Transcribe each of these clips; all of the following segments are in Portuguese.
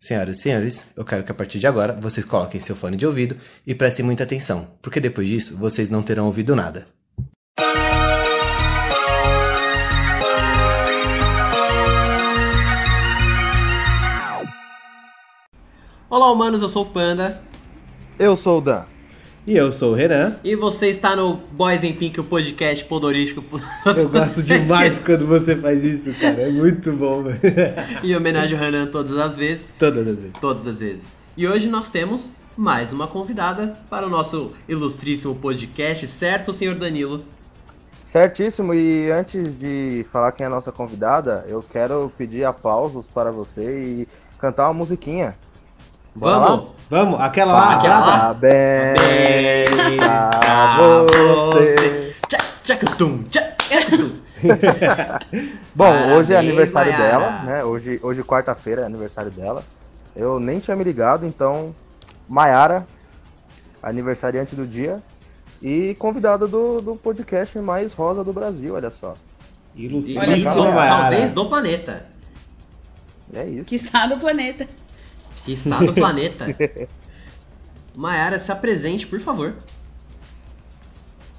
Senhoras e senhores, eu quero que a partir de agora vocês coloquem seu fone de ouvido e prestem muita atenção, porque depois disso vocês não terão ouvido nada. Olá, humanos, eu sou o Panda. Eu sou o Dan. E eu sou o Renan. E você está no Boys in Pink, o podcast podorístico. Eu gosto demais quando você faz isso, cara. É muito bom, velho. em homenagem ao Renan todas as vezes. Todas as vezes. Todas as vezes. E hoje nós temos mais uma convidada para o nosso ilustríssimo podcast, certo, senhor Danilo? Certíssimo, e antes de falar quem é a nossa convidada, eu quero pedir aplausos para você e cantar uma musiquinha. Bora Vamos? lá? Vamos, aquela lá, aquela lá. Parabéns pra você. Tchac, tchacatum, tchac, tchacatum. Bom, hoje é aniversário Mayara. dela, né? Hoje, hoje quarta-feira é aniversário dela. Eu nem tinha me ligado, então, Maiara, aniversariante do dia e convidada do, do podcast mais rosa do Brasil, olha só. Ilustríssima talvez do planeta. É isso. Quiçá do planeta. Quiçá do planeta. Mayara, se apresente, por favor.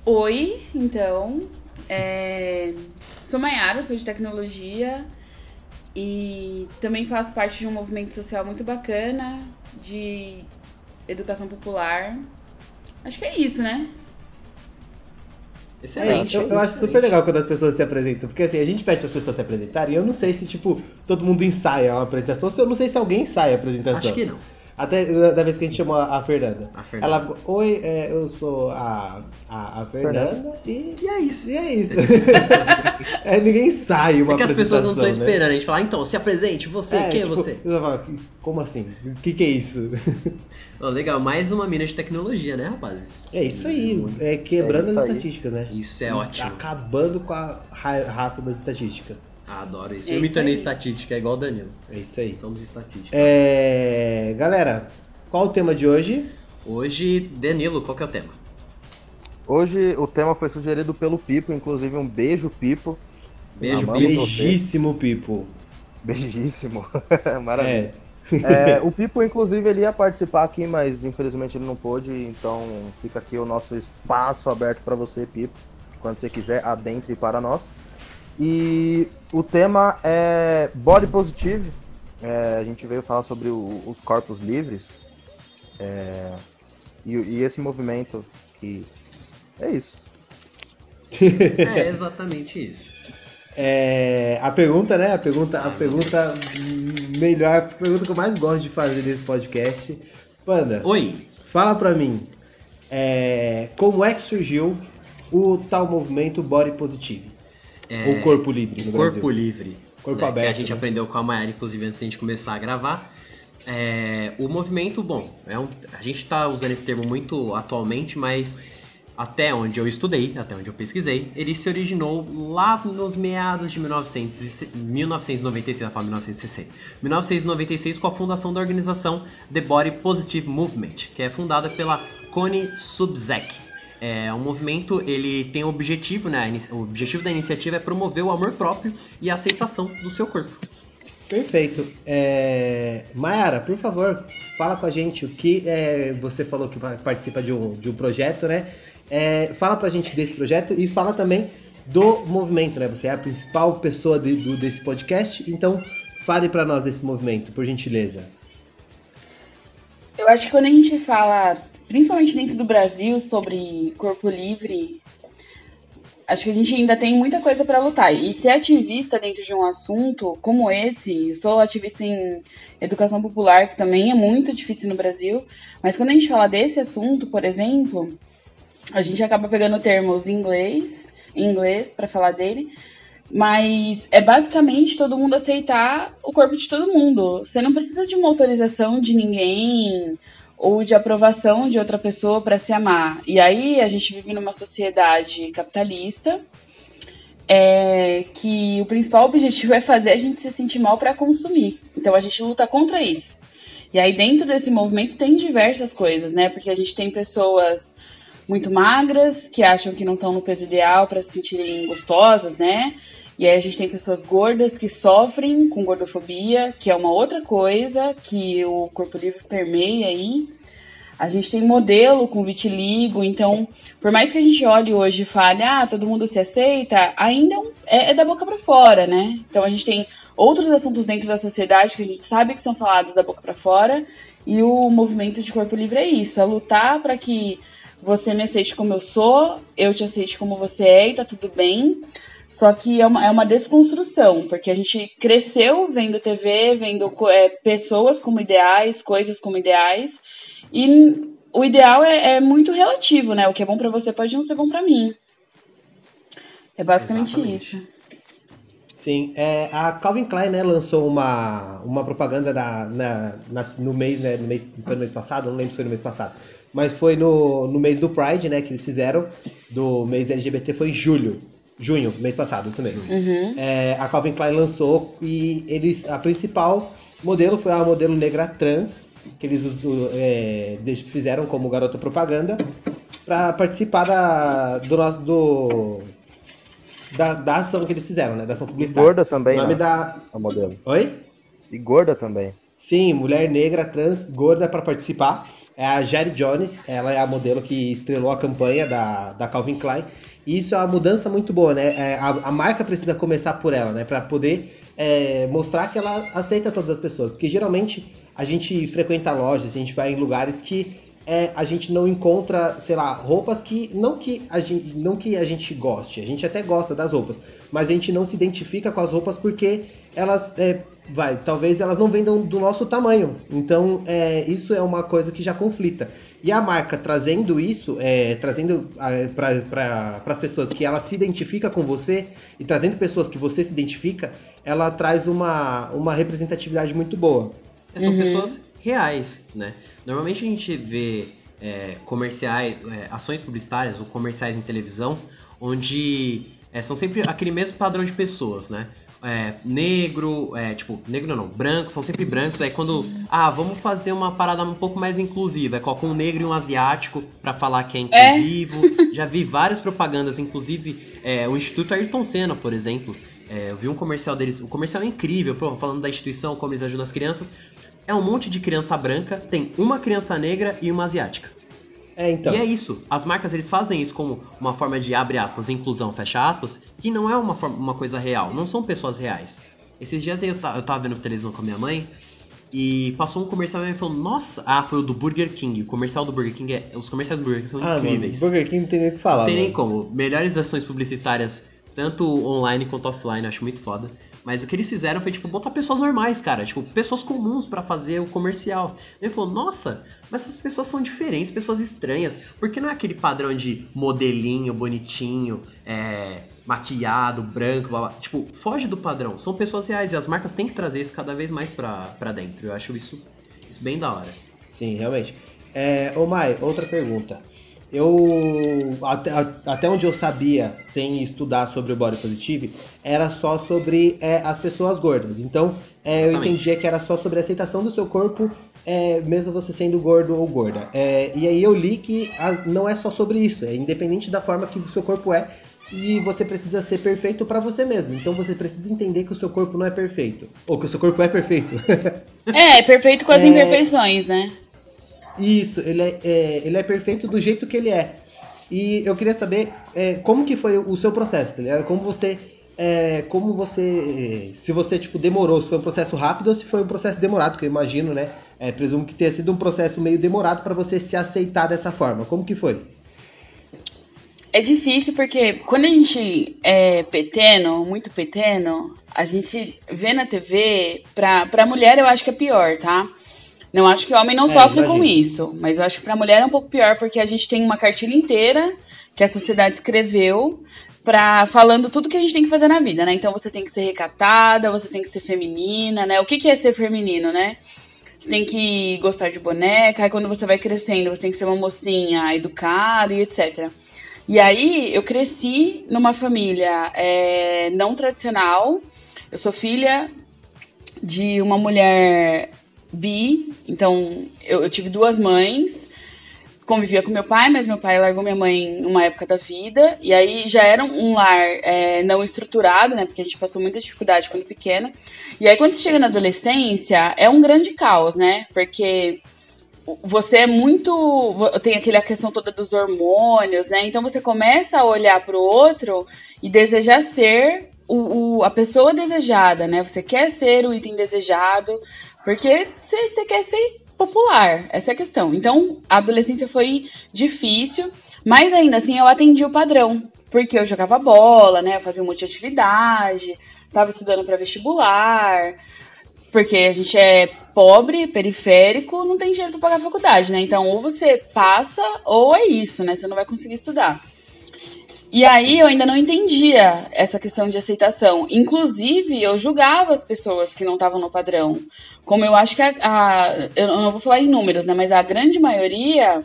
Oi, então. é, Sou Maiara, sou de tecnologia e também faço parte de um movimento social muito bacana de educação popular. Acho que é isso, né? É, Excelente. eu, eu acho super legal quando as pessoas se apresentam, porque assim, a gente pede para as pessoas se apresentarem e eu não sei se, tipo, todo mundo ensaia uma apresentação, se eu não sei se alguém ensaia a apresentação. Acho que não. Até da vez que a gente chamou a Fernanda. A Fernanda. Ela, oi, é, eu sou a, a, a Fernanda e, e é isso, e é isso. é, ninguém ensaia uma É que as pessoas não estão né? esperando. A gente fala, ah, então, se apresente, você, É, quem tipo, é você? falar, Como assim? O que, que é isso? Ó, legal, mais uma mina de tecnologia, né, rapazes? É isso aí, é quebrando É isso as aí. estatísticas, né? Isso é ótimo. Acabando com a ra- raça das estatísticas. Ah, adoro isso. É eu isso imitando aí. estatística, é igual o Danilo. É isso aí. Somos estatísticos. É, galera, qual o tema de hoje? Hoje, Danilo, qual que é o tema? Hoje o tema foi sugerido pelo Pipo, inclusive um beijo, Pipo. Beijo, Amamos beijo. você. Beijíssimo, Pipo. Beijíssimo. Maravilha. É. É, o Pipo, inclusive, ele ia participar aqui, mas infelizmente ele não pôde, então fica aqui o nosso espaço aberto para você, Pipo. Quando você quiser, adentre para nós. E o tema é Body Positive. É, a gente veio falar sobre o- os corpos livres. É, e, e esse movimento que. É isso. É exatamente isso. É, a pergunta, né? A pergunta, a pergunta melhor, a pergunta que eu mais gosto de fazer nesse podcast. Panda, Oi, fala pra mim, é, como é que surgiu o tal movimento Body Positive? Ou Corpo Livre Corpo Brasil? Livre. Corpo né, aberto, Que a gente né? aprendeu com a Mayara, inclusive, antes da gente começar a gravar. É, o movimento, bom, é um- a gente está usando esse termo muito atualmente, mas até onde eu estudei, até onde eu pesquisei, ele se originou lá nos meados de 1900, e se- 1996, ela fala 1960. 1996 com a fundação da organização The Body Positive Movement, que é fundada pela Connie Subzek. É um movimento, ele tem o objetivo, né? O objetivo da iniciativa é promover o amor próprio e a aceitação do seu corpo. Perfeito. É... Mayara, por favor, fala com a gente o que é, você falou que participa de um, de um projeto, né? É, fala pra gente desse projeto e fala também do movimento, né? Você é a principal pessoa de- do- desse podcast, então fale pra nós desse movimento, por gentileza. Eu acho que quando a gente fala, principalmente dentro do Brasil, sobre corpo livre, acho que a gente ainda tem muita coisa para lutar. E ser ativista dentro de um assunto como esse, sou ativista em educação popular, que também é muito difícil no Brasil, mas quando a gente fala desse assunto, por exemplo, a gente acaba pegando termos em inglês, em inglês para falar dele, mas é basicamente todo mundo aceitar o corpo de todo mundo. Você não precisa de uma autorização de ninguém ou de aprovação de outra pessoa para se amar. E aí a gente vive numa sociedade capitalista é, que o principal objetivo é fazer a gente se sentir mal para consumir. Então a gente luta contra isso. E aí dentro desse movimento tem diversas coisas, né? Porque a gente tem pessoas muito magras que acham que não estão no peso ideal para se sentirem gostosas, né? E aí a gente tem pessoas gordas que sofrem com gordofobia, que é uma outra coisa que o corpo livre permeia aí. A gente tem modelo com vitiligo, então, por mais que a gente olhe hoje e fale, ah, todo mundo se aceita, ainda é, é da boca para fora, né? Então a gente tem outros assuntos dentro da sociedade que a gente sabe que são falados da boca para fora, e o movimento de corpo livre é isso, é lutar para que você me aceite como eu sou, eu te aceite como você é e tá tudo bem. Só que é uma, é uma desconstrução, porque a gente cresceu vendo TV, vendo é, pessoas como ideais, coisas como ideais, e o ideal é, é muito relativo, né? O que é bom para você pode não ser bom para mim. É basicamente Exatamente. isso. Sim, é, a Calvin Klein né, lançou uma, uma propaganda na, na, na, no mês, né, no mês, foi no mês passado, não lembro se foi no mês passado, mas foi no, no mês do Pride, né, que eles fizeram, do mês LGBT, foi julho, junho, mês passado, isso mesmo. Uhum. É, a Calvin Klein lançou e eles, a principal modelo foi a modelo negra trans, que eles é, fizeram como garota propaganda, para participar da, do, do da, da ação que eles fizeram, né, da ação publicitária. E gorda também, o nome né? da... A modelo. Oi? E gorda também. Sim, mulher negra, trans, gorda para participar é a Jerry Jones, ela é a modelo que estrelou a campanha da, da Calvin Klein. E isso é uma mudança muito boa, né? É, a, a, marca precisa começar por ela, né? Para poder é, mostrar que ela aceita todas as pessoas. Porque geralmente a gente frequenta lojas, a gente vai em lugares que é, a gente não encontra, sei lá, roupas que não que a gente não que a gente goste, a gente até gosta das roupas, mas a gente não se identifica com as roupas porque elas é, vai, talvez elas não vendam do nosso tamanho. Então, é, isso é uma coisa que já conflita. E a marca trazendo isso, é, trazendo para as pessoas que ela se identifica com você e trazendo pessoas que você se identifica, ela traz uma, uma representatividade muito boa. É, são uhum. pessoas reais, né? Normalmente a gente vê é, comerciais, é, ações publicitárias ou comerciais em televisão, onde é, são sempre aquele mesmo padrão de pessoas, né? É, negro, é, tipo, negro não, branco, são sempre brancos. Aí quando, ah, vamos fazer uma parada um pouco mais inclusiva, é coloca um negro e um asiático para falar que é, é. inclusivo. É. Já vi várias propagandas, inclusive é, o Instituto Ayrton Senna, por exemplo. É, eu vi um comercial deles, o comercial incrível, falando da instituição, como eles ajudam as crianças. É um monte de criança branca, tem uma criança negra e uma asiática. É, então. E é isso. As marcas eles fazem isso como uma forma de abre aspas, inclusão, fecha aspas, que não é uma, forma, uma coisa real. Não são pessoas reais. Esses dias eu, eu tava vendo televisão com a minha mãe e passou um comercial e falou: Nossa, ah, foi o do Burger King. O comercial do Burger King é. Os comerciais do Burger King são ah, incríveis. Mano, Burger King não tem nem o que falar. Não tem nem como. Melhores ações publicitárias, tanto online quanto offline, acho muito foda. Mas o que eles fizeram foi, tipo, botar pessoas normais, cara. Tipo, pessoas comuns para fazer o comercial. Ele falou, nossa, mas essas pessoas são diferentes, pessoas estranhas. Por que não é aquele padrão de modelinho, bonitinho, é, maquiado, branco, blá, blá. Tipo, foge do padrão. São pessoas reais e as marcas têm que trazer isso cada vez mais pra, pra dentro. Eu acho isso, isso bem da hora. Sim, realmente. É, ô Mai, outra pergunta eu até, até onde eu sabia, sem estudar sobre o body positive, era só sobre é, as pessoas gordas. Então, é, eu entendia que era só sobre a aceitação do seu corpo, é, mesmo você sendo gordo ou gorda. É, e aí eu li que a, não é só sobre isso, é independente da forma que o seu corpo é, e você precisa ser perfeito para você mesmo. Então você precisa entender que o seu corpo não é perfeito, ou que o seu corpo é perfeito. é, é perfeito com as é. imperfeições, né? Isso, ele é, é, ele é perfeito do jeito que ele é. E eu queria saber é, como que foi o seu processo, tá ligado? Como você. É, como você. Se você, tipo, demorou, se foi um processo rápido ou se foi um processo demorado, que eu imagino, né? É, presumo que tenha sido um processo meio demorado para você se aceitar dessa forma. Como que foi? É difícil porque quando a gente é peteno, muito peteno, a gente vê na TV, pra, pra mulher eu acho que é pior, tá? Não acho que o homem não é, sofre imagino. com isso, mas eu acho que para a mulher é um pouco pior porque a gente tem uma cartilha inteira que a sociedade escreveu para falando tudo que a gente tem que fazer na vida, né? Então você tem que ser recatada, você tem que ser feminina, né? O que, que é ser feminino, né? Você tem que gostar de boneca, aí quando você vai crescendo, você tem que ser uma mocinha educada e etc. E aí eu cresci numa família é, não tradicional. Eu sou filha de uma mulher bi, então eu, eu tive duas mães convivia com meu pai, mas meu pai largou minha mãe numa época da vida. E aí já era um lar é, não estruturado, né? Porque a gente passou muita dificuldade quando pequena. E aí quando você chega na adolescência, é um grande caos, né? Porque você é muito. Tem aquela questão toda dos hormônios, né? Então você começa a olhar para o outro e desejar ser o, o, a pessoa desejada, né? Você quer ser o item desejado, porque você, quer ser popular. Essa é a questão. Então, a adolescência foi difícil, mas ainda assim eu atendi o padrão. Porque eu jogava bola, né? Eu fazia um monte de atividade, tava estudando para vestibular. Porque a gente é pobre, periférico, não tem dinheiro para pagar a faculdade, né? Então, ou você passa, ou é isso, né? Você não vai conseguir estudar. E aí eu ainda não entendia essa questão de aceitação. Inclusive, eu julgava as pessoas que não estavam no padrão. Como eu acho que a, a, Eu não vou falar em números, né? Mas a grande maioria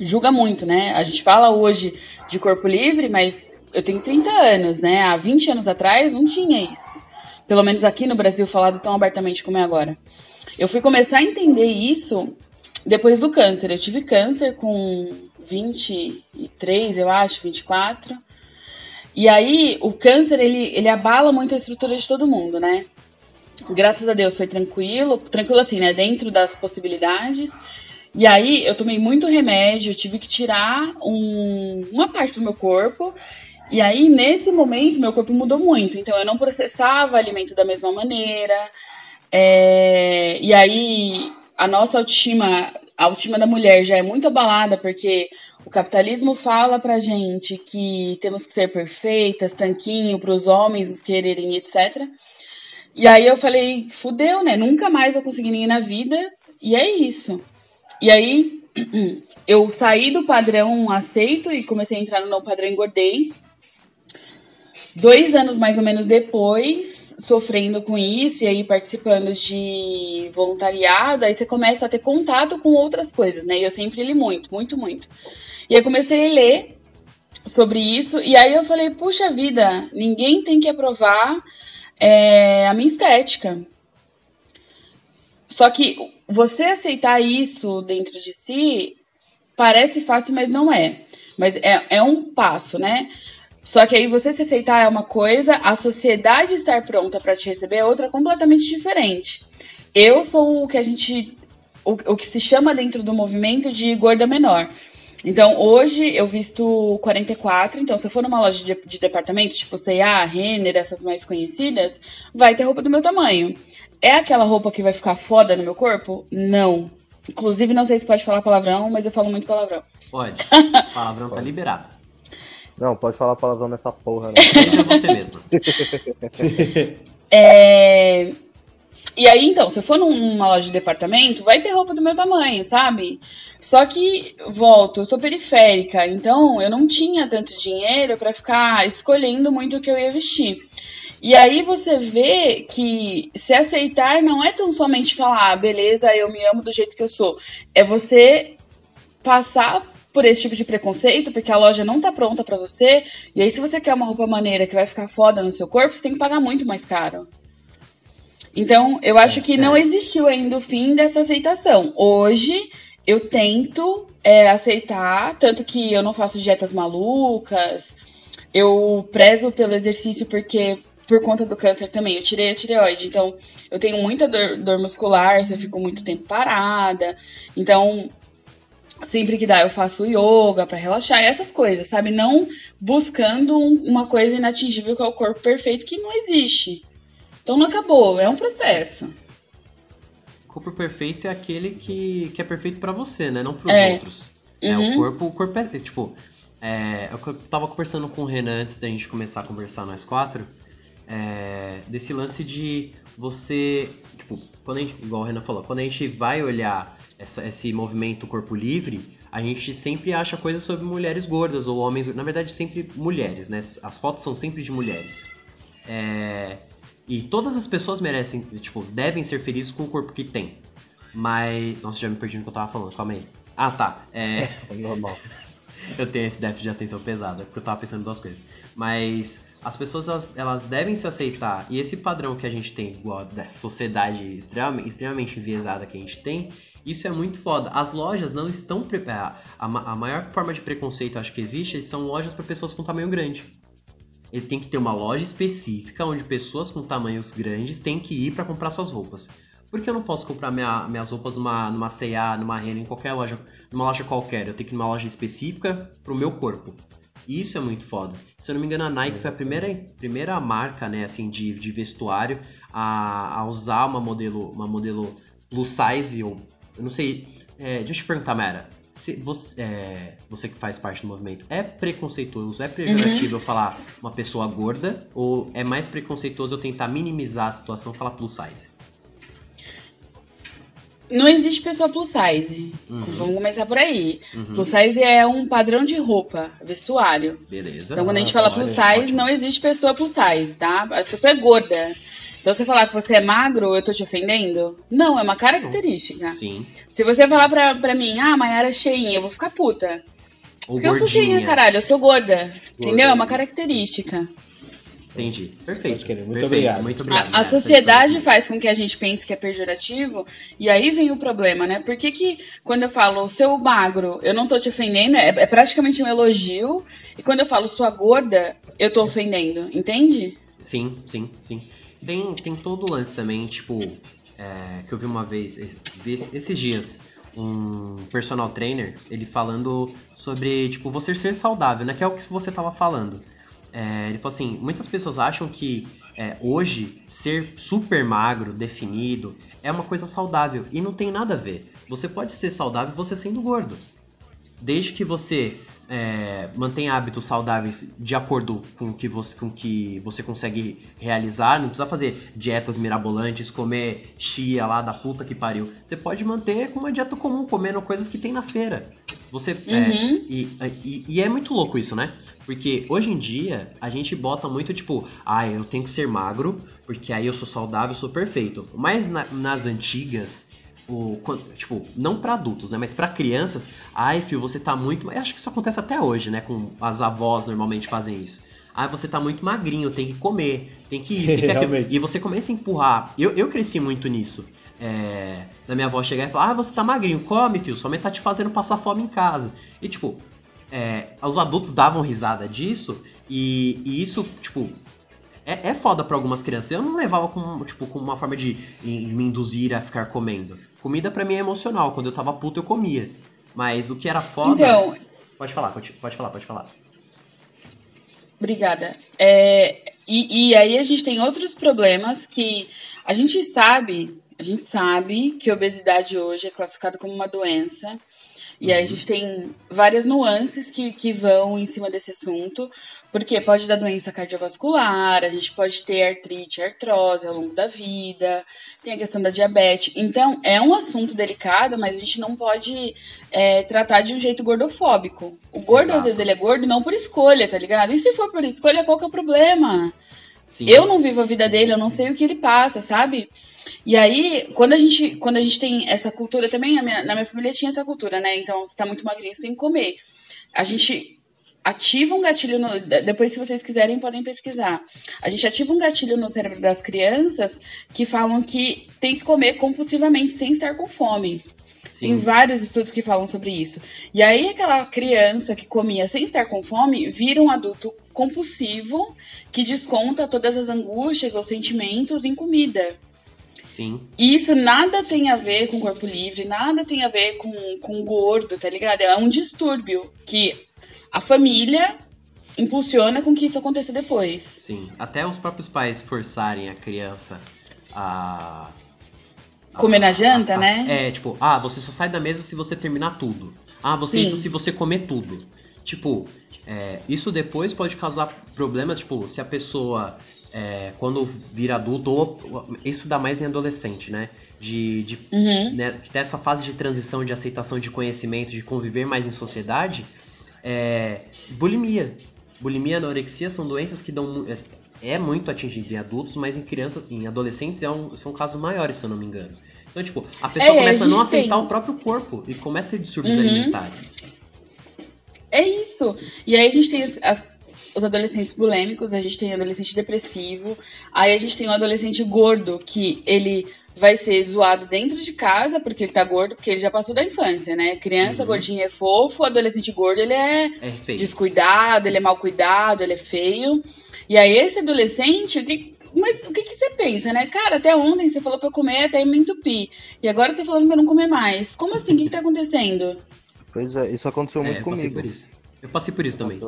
julga muito, né? A gente fala hoje de corpo livre, mas eu tenho 30 anos, né? Há 20 anos atrás não tinha isso. Pelo menos aqui no Brasil falado tão abertamente como é agora. Eu fui começar a entender isso depois do câncer. Eu tive câncer com 23, eu acho, 24. E aí, o câncer, ele, ele abala muito a estrutura de todo mundo, né? Graças a Deus foi tranquilo, tranquilo assim, né? Dentro das possibilidades. E aí, eu tomei muito remédio, tive que tirar um, uma parte do meu corpo. E aí, nesse momento, meu corpo mudou muito. Então, eu não processava alimento da mesma maneira. É, e aí, a nossa autoestima a autoestima da mulher já é muito abalada porque o capitalismo fala pra gente que temos que ser perfeitas, tanquinho para os homens nos quererem, etc. E aí eu falei, fudeu, né? Nunca mais vou conseguir ninguém na vida. E é isso. E aí eu saí do padrão aceito e comecei a entrar no não padrão engordei. Dois anos mais ou menos depois, sofrendo com isso e aí participando de voluntariado, aí você começa a ter contato com outras coisas, né? E eu sempre li muito, muito, muito. E aí comecei a ler sobre isso e aí eu falei, puxa vida, ninguém tem que aprovar é, a minha estética. Só que você aceitar isso dentro de si parece fácil, mas não é. Mas é, é um passo, né? Só que aí você se aceitar é uma coisa, a sociedade estar pronta para te receber é outra completamente diferente. Eu sou o que a gente. O, o que se chama dentro do movimento de gorda menor. Então, hoje eu visto 44, então se eu for numa loja de, de departamento, tipo C&A, Renner, essas mais conhecidas, vai ter roupa do meu tamanho. É aquela roupa que vai ficar foda no meu corpo? Não. Inclusive, não sei se pode falar palavrão, mas eu falo muito palavrão. Pode. Palavrão tá liberado. Não, pode falar palavrão nessa porra, né? Seja você mesmo. é... E aí, então, se eu for numa loja de departamento, vai ter roupa do meu tamanho, sabe? Só que, volto, eu sou periférica, então eu não tinha tanto dinheiro para ficar escolhendo muito o que eu ia vestir. E aí você vê que se aceitar não é tão somente falar, ah, beleza, eu me amo do jeito que eu sou. É você passar por esse tipo de preconceito, porque a loja não tá pronta para você. E aí, se você quer uma roupa maneira que vai ficar foda no seu corpo, você tem que pagar muito mais caro. Então, eu acho que não existiu ainda o fim dessa aceitação. Hoje, eu tento é, aceitar, tanto que eu não faço dietas malucas, eu prezo pelo exercício porque, por conta do câncer também, eu tirei a tireoide, então eu tenho muita dor, dor muscular, se eu fico muito tempo parada. Então, sempre que dá eu faço yoga para relaxar, essas coisas, sabe? Não buscando uma coisa inatingível que é o corpo perfeito que não existe. Então não acabou, é um processo. O corpo perfeito é aquele que, que é perfeito para você, né? Não pros é. outros. Uhum. É, o uhum. corpo, o corpo é, tipo, é, eu tava conversando com o Renan antes da gente começar a conversar nós quatro, é, desse lance de você, tipo, quando a gente, igual o Renan falou, quando a gente vai olhar essa, esse movimento corpo livre, a gente sempre acha coisas sobre mulheres gordas ou homens, na verdade sempre mulheres, né? As fotos são sempre de mulheres. É, e todas as pessoas merecem, tipo, devem ser felizes com o corpo que tem. Mas, nossa, já me perdi no que eu tava falando, calma aí. Ah, tá. É, é normal. eu tenho esse déficit de atenção pesado, é porque eu tava pensando em duas coisas. Mas as pessoas elas, elas devem se aceitar. E esse padrão que a gente tem, igual da sociedade extremamente, extremamente enviesada que a gente tem, isso é muito foda. As lojas não estão preparadas. A, a maior forma de preconceito acho que existe são lojas para pessoas com tamanho grande. Ele tem que ter uma loja específica onde pessoas com tamanhos grandes têm que ir para comprar suas roupas. Por que eu não posso comprar minha, minhas roupas numa, numa C&A, numa Renner, em qualquer loja, numa loja qualquer? Eu tenho que ir numa loja específica pro meu corpo. Isso é muito foda. Se eu não me engano, a Nike foi a primeira, primeira marca, né, assim, de, de vestuário a, a usar uma modelo, uma modelo plus size, ou eu não sei. É, deixa eu te perguntar, Mara. Se você, é, você que faz parte do movimento, é preconceituoso, é pejorativo uhum. eu falar uma pessoa gorda? Ou é mais preconceituoso eu tentar minimizar a situação e falar plus size? Não existe pessoa plus size. Uhum. Vamos começar por aí. Uhum. Plus size é um padrão de roupa, vestuário. Beleza. Então quando a gente fala plus size, ótimo. não existe pessoa plus size, tá? A pessoa é gorda. Então você falar que você é magro, eu tô te ofendendo? Não, é uma característica. Sim. Se você falar pra, pra mim, ah, Maiara é cheinha, eu vou ficar puta. Ou Porque gordinha. eu sou cheinha, caralho, eu sou gorda. gorda. Entendeu? É uma característica. Entendi. Perfeito. Muito Perfeito. obrigado. Muito obrigado. A, a sociedade faz com que a gente pense que é pejorativo, e aí vem o problema, né? Por que, que quando eu falo seu magro, eu não tô te ofendendo, é, é praticamente um elogio, e quando eu falo sua gorda, eu tô ofendendo, entende? Sim, sim, sim. Tem, tem todo o lance também, tipo, é, que eu vi uma vez, esses dias, um personal trainer, ele falando sobre, tipo, você ser saudável, né? Que é o que você tava falando. É, ele falou assim: muitas pessoas acham que é, hoje ser super magro, definido, é uma coisa saudável. E não tem nada a ver. Você pode ser saudável você sendo gordo. Desde que você é, mantenha hábitos saudáveis de acordo com o que você, com que você consegue realizar, não precisa fazer dietas mirabolantes, comer chia lá da puta que pariu. Você pode manter com uma dieta comum, comendo coisas que tem na feira. Você é, uhum. e, e, e é muito louco isso, né? Porque hoje em dia a gente bota muito tipo, ah, eu tenho que ser magro, porque aí eu sou saudável, sou perfeito. Mas na, nas antigas, o, tipo, não para adultos, né? Mas para crianças, ai, filho, você tá muito. Eu acho que isso acontece até hoje, né? Com as avós normalmente fazem isso. Ah, você tá muito magrinho, tem que comer, tem que isso, tem que aquilo. E você começa a empurrar. Eu, eu cresci muito nisso. É, da minha avó chegar e falar, ah, você tá magrinho, come, filho, sua mãe tá te fazendo passar fome em casa. E tipo, é, os adultos davam risada disso, e, e isso, tipo, é, é foda pra algumas crianças. Eu não levava com, tipo, com uma forma de me induzir a ficar comendo. Comida para mim é emocional. Quando eu tava puto, eu comia. Mas o que era foda. Então. Pode falar, pode, pode falar, pode falar. Obrigada. É, e, e aí a gente tem outros problemas que a gente sabe, a gente sabe que a obesidade hoje é classificada como uma doença. E aí a gente tem várias nuances que, que vão em cima desse assunto, porque pode dar doença cardiovascular, a gente pode ter artrite, artrose ao longo da vida, tem a questão da diabetes. Então, é um assunto delicado, mas a gente não pode é, tratar de um jeito gordofóbico. O gordo, Exato. às vezes, ele é gordo não por escolha, tá ligado? E se for por escolha, qual que é o problema? Sim. Eu não vivo a vida dele, eu não sei o que ele passa, sabe? E aí, quando a gente, quando a gente tem essa cultura também, minha, na minha família tinha essa cultura, né? Então, você tá muito magrinho, você tem que comer. A gente ativa um gatilho no, depois se vocês quiserem podem pesquisar. A gente ativa um gatilho no cérebro das crianças que falam que tem que comer compulsivamente sem estar com fome. Sim. Tem vários estudos que falam sobre isso. E aí aquela criança que comia sem estar com fome vira um adulto compulsivo que desconta todas as angústias ou sentimentos em comida. Sim. E isso nada tem a ver com corpo livre, nada tem a ver com, com gordo, tá ligado? É um distúrbio que a família impulsiona com que isso aconteça depois. Sim, até os próprios pais forçarem a criança a. Comer na janta, a, a, né? É, tipo, ah, você só sai da mesa se você terminar tudo. Ah, você Sim. isso se você comer tudo. Tipo, é, isso depois pode causar problemas, tipo, se a pessoa é, quando vira adulto, ou isso dá mais em adolescente, né? De, de uhum. né, ter essa fase de transição, de aceitação de conhecimento, de conviver mais em sociedade, é, bulimia. Bulimia e anorexia são doenças que dão é, é muito atingido em adultos, mas em crianças, em adolescentes é um, são casos maiores, se eu não me engano. Então, tipo, a pessoa é, começa a, não aceitar tem... o próprio corpo e começa a ter distúrbios uhum. alimentares. É isso. E aí a gente tem as, os adolescentes bulêmicos, a gente tem adolescente depressivo, aí a gente tem o adolescente gordo, que ele vai ser zoado dentro de casa porque ele tá gordo, porque ele já passou da infância, né? Criança Uhum. gordinha é fofo, adolescente gordo ele é É feio. descuidado, ele é mal cuidado, ele é feio. E aí esse adolescente, o que, mas o que, que você pensa, né? Cara, até ontem você falou pra eu comer até me entupir. E agora você falando pra eu não comer mais. Como assim? O que, que tá acontecendo? Pois é, isso aconteceu É, muito eu passei comigo. por isso. Eu passei por isso também.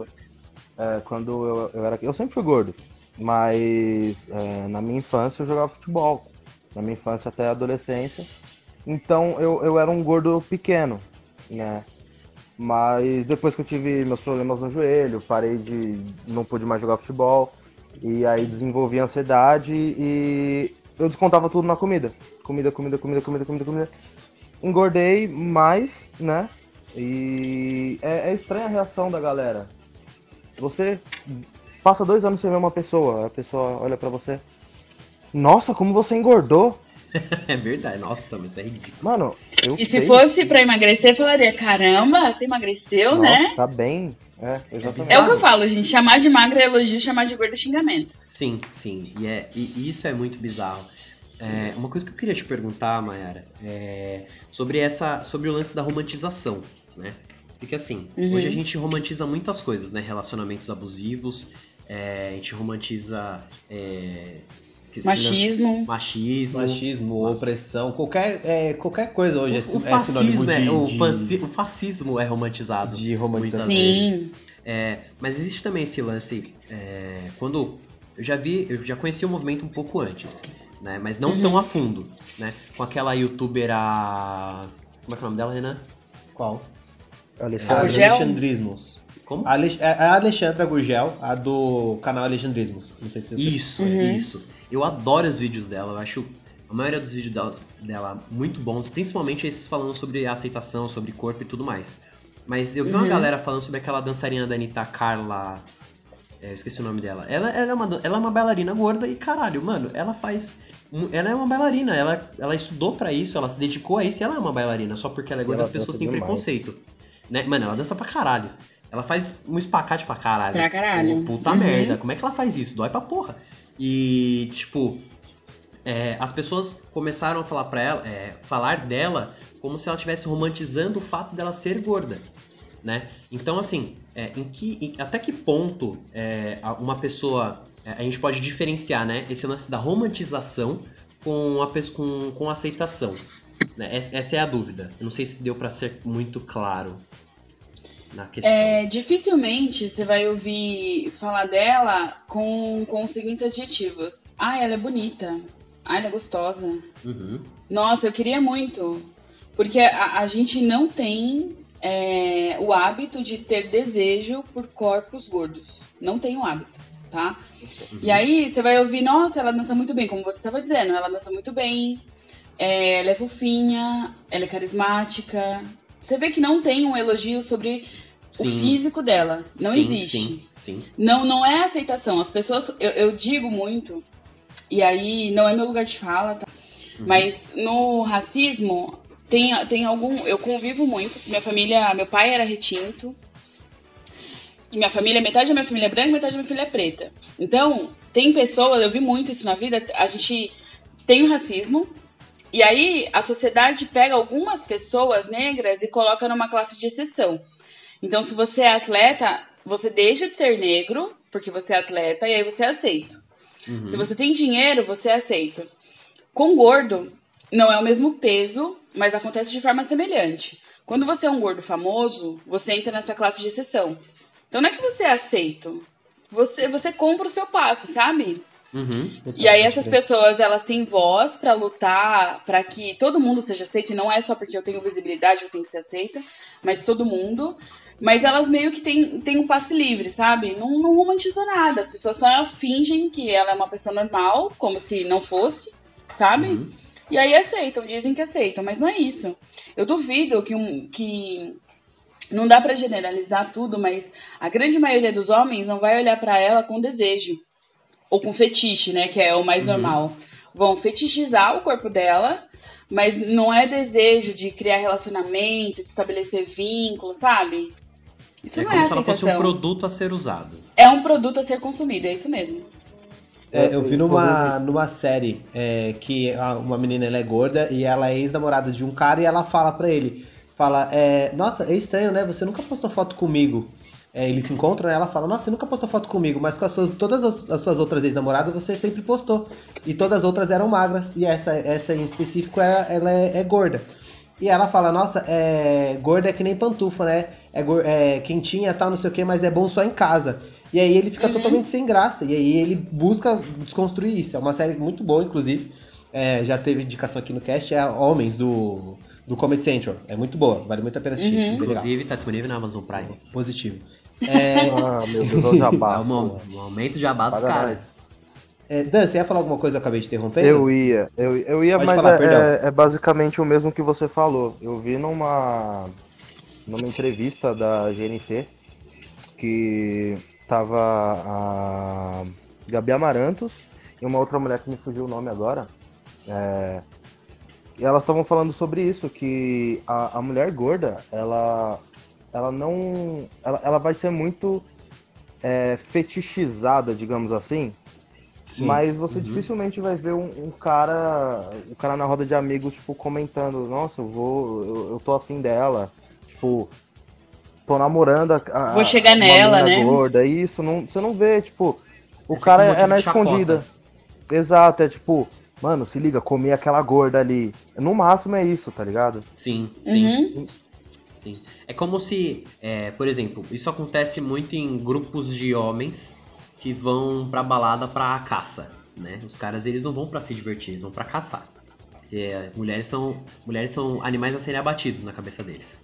É, quando eu, eu era. Eu sempre fui gordo, mas é, na minha infância eu jogava futebol. Na minha infância até a adolescência. Então eu, eu era um gordo pequeno, né? Mas depois que eu tive meus problemas no joelho, parei de. não pude mais jogar futebol. E aí desenvolvi ansiedade e eu descontava tudo na comida. Comida, comida, comida, comida, comida, comida. Engordei mais, né? E é, é estranha a reação da galera. Você passa dois anos sem ver uma pessoa, a pessoa olha pra você. Nossa, como você engordou! É verdade. Nossa, mas isso é ridículo. Mano, eu E se sei. fosse pra emagrecer, eu falaria: caramba, você emagreceu, Nossa, né? tá bem. É, exatamente. É o que eu falo, gente. Chamar de magra é elogio, chamar de gorda é xingamento. Sim, sim. E, é, e isso é muito bizarro. É, uma coisa que eu queria te perguntar, Mayara, é sobre essa, sobre o lance da romantização, né? Porque assim, Uhum. hoje a gente romantiza muitas coisas, né? Relacionamentos abusivos, é, a gente romantiza é, Machismo. machismo, Machismo, opressão, qualquer, é, qualquer coisa hoje é, o, o é sinônimo fascismo, é, de, o, de, fanci- o fascismo é romantizado. de romantização. Sim. É, mas existe também esse lance, é, quando eu já vi, eu já conheci o movimento um pouco antes, né? Mas não Uhum. tão a fundo, né? Com aquela youtuber a... Como é que é o nome dela, Renan? Qual? Alexandre. Alexandrismos. Como? A Ale- é a Alexandra Gurgel, a do canal Alexandrismos. Não sei se você... Isso, Uhum. isso. Eu adoro os vídeos dela, eu acho a maioria dos vídeos dela, dela muito bons, principalmente esses falando sobre aceitação, sobre corpo e tudo mais. Mas eu vi uma Uhum. galera falando sobre aquela dançarina da Anitta Carla. é, eu esqueci o nome dela. Ela, ela, é uma, ela é uma bailarina gorda e caralho, mano, ela faz. Ela é uma bailarina, ela, ela estudou pra isso, ela se dedicou a isso e ela é uma bailarina. Só porque ela é gorda, ela as pessoas têm demais. preconceito. Né? Mano, ela dança pra caralho. Ela faz um espacate pra caralho. Pra caralho. Pô, Puta Uhum. merda, como é que ela faz isso? Dói pra porra. E, tipo, é, as pessoas começaram a falar para ela, é, falar dela como se ela estivesse romantizando o fato dela ser gorda, né? Então, assim, é, em que, em- até que ponto é, uma pessoa, é, a gente pode diferenciar, né? Esse lance da romantização com a com, com aceitação, né? Essa, essa é a dúvida. Eu não sei se deu para ser muito claro na questão. É, dificilmente você vai ouvir falar dela com, com os seguintes adjetivos. Ah, ela é bonita. Ah, ela é gostosa. Uhum. Nossa, eu queria muito. Porque a, a gente não tem é, o hábito de ter desejo por corpos gordos. Não tem o hábito, tá? E aí você vai ouvir, nossa, ela dança muito bem, como você estava dizendo, ela dança muito bem, é, ela é fofinha, ela é carismática. Você vê que não tem um elogio sobre o Sim. físico dela. Não sim, existe. Sim, sim. Não, não é aceitação. As pessoas, eu, eu digo muito, e aí não é meu lugar de fala, tá? Mas no racismo tem, tem algum. Eu convivo muito. Minha família, meu pai era retinto. E minha família, metade da minha família é branca, metade da minha família é preta. Então, tem pessoas, eu vi muito isso na vida, a gente tem o racismo. E aí a sociedade pega algumas pessoas negras e coloca numa classe de exceção. Então, se você é atleta, você deixa de ser negro, porque você é atleta, e aí você é aceito. Se você tem dinheiro, você é aceito. Com gordo, não é o mesmo peso, mas acontece de forma semelhante. Quando você é um gordo famoso, você entra nessa classe de exceção. Então não é que você é aceito. Você, você compra o seu passo, sabe? Uhum. E aí essas pessoas, elas têm voz pra lutar pra que todo mundo seja aceito, e não é só porque eu tenho visibilidade eu tenho que ser aceita, mas todo mundo. Mas elas meio que têm, têm um passe livre, sabe? Não, não romantizam nada. As pessoas só fingem que ela é uma pessoa normal, como se não fosse, sabe? Uhum. E aí aceitam, dizem que aceitam, mas não é isso. Eu duvido que um. Que não dá pra generalizar tudo, mas a grande maioria dos homens não vai olhar pra ela com desejo ou com fetiche, né, que é o mais normal. Vão fetichizar o corpo dela, mas não é desejo de criar relacionamento, de estabelecer vínculo, sabe? Isso É não como é se ela fosse um produto a ser usado. É um produto a ser consumido, é isso mesmo. É, eu vi É, numa, numa série é, que a- uma menina ela é gorda e ela é ex-namorada de um cara e ela fala pra ele, fala, é, nossa, é estranho, né? Você nunca postou foto comigo. É, eles se encontram e ela fala, nossa, você nunca postou foto comigo, mas com as suas, todas as, as suas outras ex-namoradas você sempre postou. E todas as outras eram magras. E essa, essa em específico ela, ela é, é gorda. E ela fala, nossa, é, gorda é que nem pantufa, né? É, é quentinha, tal, não sei o que, mas é bom só em casa. E aí ele fica Uhum. totalmente sem graça. E aí ele busca desconstruir isso. É uma série muito boa, inclusive. É, já teve indicação aqui no cast, é Homens, do, do Comedy Central. É muito boa, vale muito a pena assistir. Uhum. Inclusive, tá disponível na Amazon Prime. Positivo. É, Ah, meu Deus, É bato. um, um aumento de abá dos caras. é, Dan, você ia falar alguma coisa que eu acabei de interromper? Eu ia, eu, eu ia, Pode mas falar, é, é- é basicamente o mesmo que você falou. Eu vi numa, numa entrevista da GNT que tava a Gabi Amarantos e uma outra mulher que me fugiu o nome agora. É, e elas estavam falando sobre isso, que a, a mulher gorda, ela, ela não. Ela, ela vai ser muito é, fetichizada, digamos assim. Sim. Mas você Uhum. dificilmente vai ver um, um cara, um cara na roda de amigos, tipo, comentando, nossa, eu vou, eu, eu tô afim dela, tipo, tô namorando a, a- Vou chegar uma nela, né? gorda, isso, não, você não vê, tipo, o É cara sempre é na de chacota. escondida. Exato, é tipo, mano, se liga, comer aquela gorda ali. No máximo é isso, tá ligado? Sim, sim. Uhum. Sim. É como se, é, por exemplo, isso acontece muito em grupos de homens que vão pra balada pra caça, né? Os caras eles não vão pra se divertir, eles vão pra caçar. É, mulheres são mulheres são animais a serem abatidos na cabeça deles.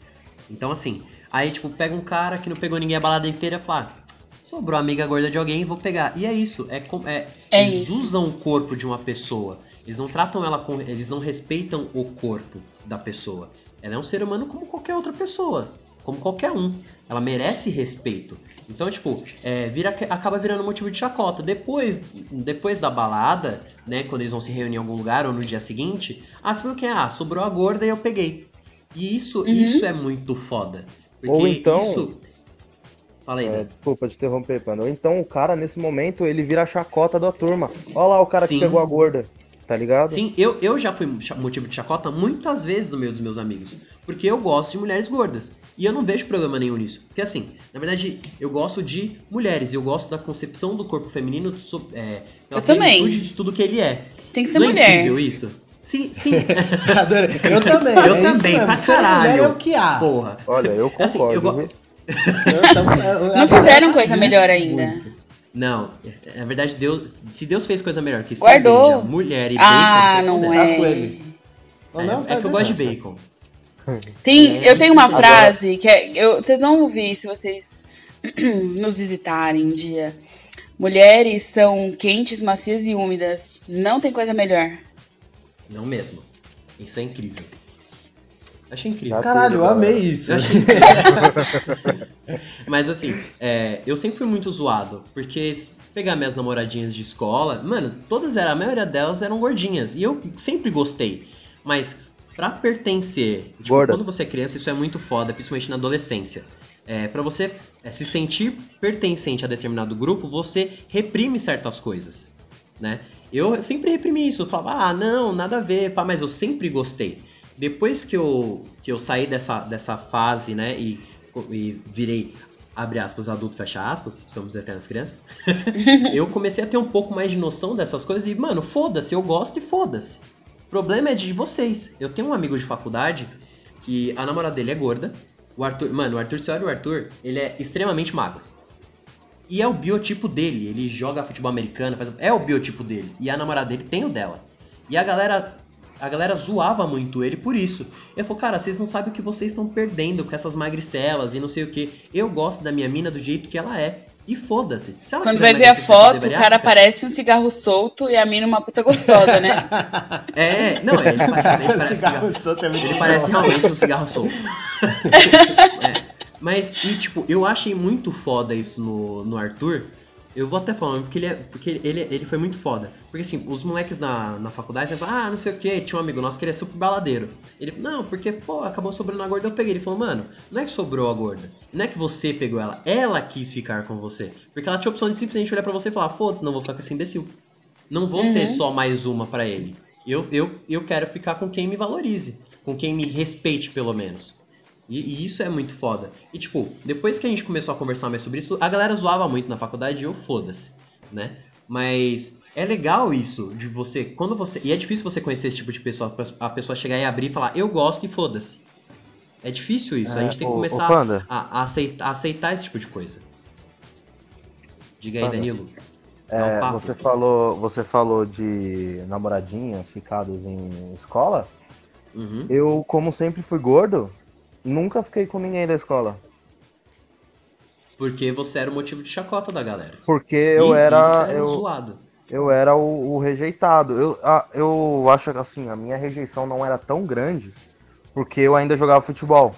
Então assim, aí tipo pega um cara que não pegou ninguém a balada inteira e fala, ah, sobrou amiga gorda de alguém, vou pegar. E é isso, é, é, É eles isso. usam o corpo de uma pessoa. Eles não tratam ela com, eles não respeitam o corpo da pessoa. Ela é um ser humano como qualquer outra pessoa, como qualquer um. Ela merece respeito. Então, tipo, é, vira, acaba virando motivo de chacota. Depois, depois da balada, né, quando eles vão se reunir em algum lugar ou no dia seguinte, ah, você viu quem? Ah, sobrou a gorda e eu peguei. E isso, Uhum. isso é muito foda. Porque Ou então- isso... Fala aí, É, né? desculpa te interromper, mano. Ou então o cara, nesse momento, ele vira a chacota da turma. Olha lá o cara Sim. que pegou a gorda, tá ligado? Sim, eu, eu já fui motivo de chacota muitas vezes no meio dos meus amigos. Porque eu gosto de mulheres gordas. E eu não vejo problema nenhum nisso. Porque assim, na verdade, eu gosto de mulheres. Eu gosto da concepção do corpo feminino é, Eu também. de tudo que ele é. Tem que ser não é mulher. incrível isso? Sim, sim. Adorei. Eu também. Eu é também, pra mulher caralho. É o que há. Porra. Olha, eu É assim, concordo. eu? Eu tamo- eu- eu- Não fizeram coisa melhor ainda. Não, na verdade, Deus, se Deus fez coisa melhor que Guardou. cerveja, mulher e bacon... Ah, não fudeu. Tá é. Ou É, não? é Tá que eu gosto de bacon. Tem, É, eu tenho uma agora- frase que é, eu, vocês vão ouvir se vocês nos visitarem um dia. Mulheres são quentes, macias e úmidas. Não tem coisa melhor. Não mesmo. Isso é incrível. Achei incrível. Caralho, eu amei isso. Achei Mas assim, é, eu sempre fui muito zoado, porque pegar minhas namoradinhas de escola, mano, todas eram, a maioria delas eram gordinhas, e eu sempre gostei. Mas pra pertencer, tipo, quando você é criança, isso é muito foda, principalmente na adolescência. É, para você é, se sentir pertencente a determinado grupo, você reprime certas coisas, né? Eu sempre reprimi isso, eu falava, ah, não, nada a ver, pá, mas eu sempre gostei. Depois que eu, que eu saí dessa, dessa fase, né, e, e virei, abre aspas, adulto, fecha aspas, somos eternas crianças, eu comecei a ter um pouco mais de noção dessas coisas e, mano, foda-se, eu gosto e foda-se. O problema é de vocês. Eu tenho um amigo de faculdade que a namorada dele é gorda. O Arthur, mano, o Arthur, você olha o Arthur, ele é extremamente magro. E é o biotipo dele. Ele joga futebol americano, faz... é o biotipo dele. E a namorada dele tem o dela. E a galera, a galera zoava muito ele por isso. Eu falei, cara, vocês não sabem o que vocês estão perdendo com essas magricelas e não sei o que. Eu gosto da minha mina do jeito que ela é. E foda-se. Quando vai ver a foto, o cara parece um cigarro solto e a mina uma puta gostosa, né? É, não, ele, ele parece cigarro. Cigarro solto é Ele bom. parece realmente um cigarro solto. É, Mas, e tipo, eu achei muito foda isso no, no Arthur. Eu vou até falando, porque ele, é, porque ele, ele foi muito foda. Porque assim, os moleques na, na faculdade falam, ah, não sei o que, tinha um amigo nosso que ele é super baladeiro. Ele não, porque, pô, acabou sobrando a gorda, eu peguei. Ele falou, mano, não é que sobrou a gorda. Não é que você pegou ela, ela quis ficar com você. Porque ela tinha a opção de simplesmente olhar pra você e falar, foda-se, não vou ficar com esse imbecil. Não vou Uhum. ser só mais uma pra ele. Eu, eu, eu quero ficar com quem me valorize. Com quem me respeite, pelo menos. E, e isso é muito foda. E tipo, depois que a gente começou a conversar mais sobre isso, a galera zoava muito na faculdade e eu foda-se, né? Mas é legal isso de você, quando você. E é difícil você conhecer esse tipo de pessoa, a pessoa chegar e abrir e falar, eu gosto e foda-se. É difícil isso, a É, gente tem que começar a, a aceitar, a aceitar esse tipo de coisa. Diga aí, Panda. Danilo. Um É, papo. você falou, você falou de namoradinhas ficadas em escola. Uhum. Eu, como sempre fui gordo, nunca fiquei com ninguém da escola. Porque você era o motivo de chacota da galera. Porque eu E era. é Eu, zoado. eu era o, o rejeitado. Eu, ah, eu acho que assim, a minha rejeição não era tão grande porque eu ainda jogava futebol.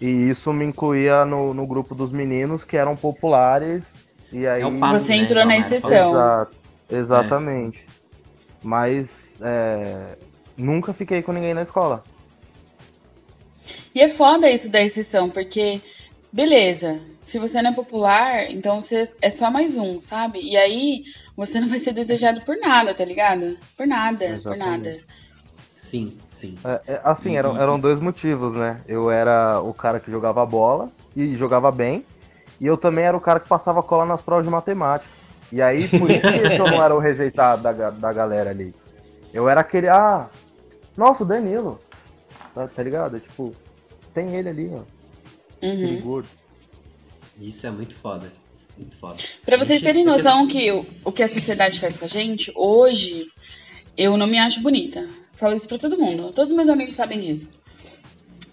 E isso me incluía no, no grupo dos meninos que eram populares. E aí. É o passe, Você né, entrou na Galera? exceção. Exato, exatamente. Mas é, nunca fiquei com ninguém na escola. E é foda isso da exceção, porque, beleza, se você não é popular, então você é só mais um, sabe? E aí você não vai ser desejado por nada, tá ligado? Por nada, por Exatamente. nada. Sim, sim. É, é, assim, eram, eram dois motivos, né? Eu era o cara que jogava bola e jogava bem. E eu também era o cara que passava cola nas provas de matemática. E aí, por isso que eu não era o rejeitado da, da galera ali. Eu era aquele, ah, nossa, o Danilo. Tá, tá ligado? Tipo, tem ele ali, ó. Uhum. gordo. Isso é muito foda. Muito foda. Pra vocês terem noção que o, o que a sociedade faz com a gente, hoje eu não me acho bonita. Falo isso pra todo mundo. Todos os meus amigos sabem disso.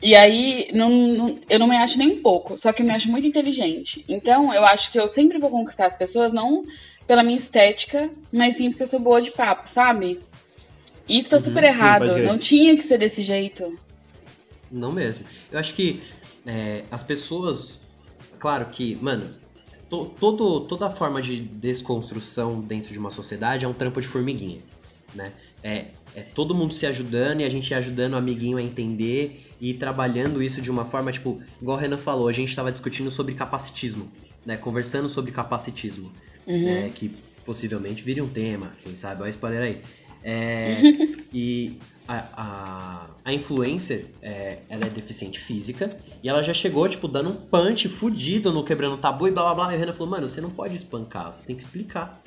E aí, não, não- eu não me acho nem um pouco, só que eu me acho muito inteligente. Então, eu acho que eu sempre vou conquistar as pessoas, não pela minha estética, mas sim porque eu sou boa de papo, sabe? E isso tá super errado. pode crer. Não tinha que ser desse jeito. Não mesmo. Eu acho que é, as pessoas. Claro que, mano, to- todo, toda forma de desconstrução dentro de uma sociedade é um trampo de formiguinha, né? É, é todo mundo se ajudando e a gente ajudando o amiguinho a entender e trabalhando isso de uma forma, tipo, igual o Renan falou, a gente estava discutindo sobre capacitismo, né? Conversando sobre capacitismo, Uhum. né? Que possivelmente vire um tema, quem sabe, olha spoiler aí. É, e a, a, influencer, é, ela é deficiente física e ela já chegou, tipo, dando um punch fudido no quebrando tabu e blá blá blá. E a Renan falou, mano, você não pode espancar, você tem que explicar.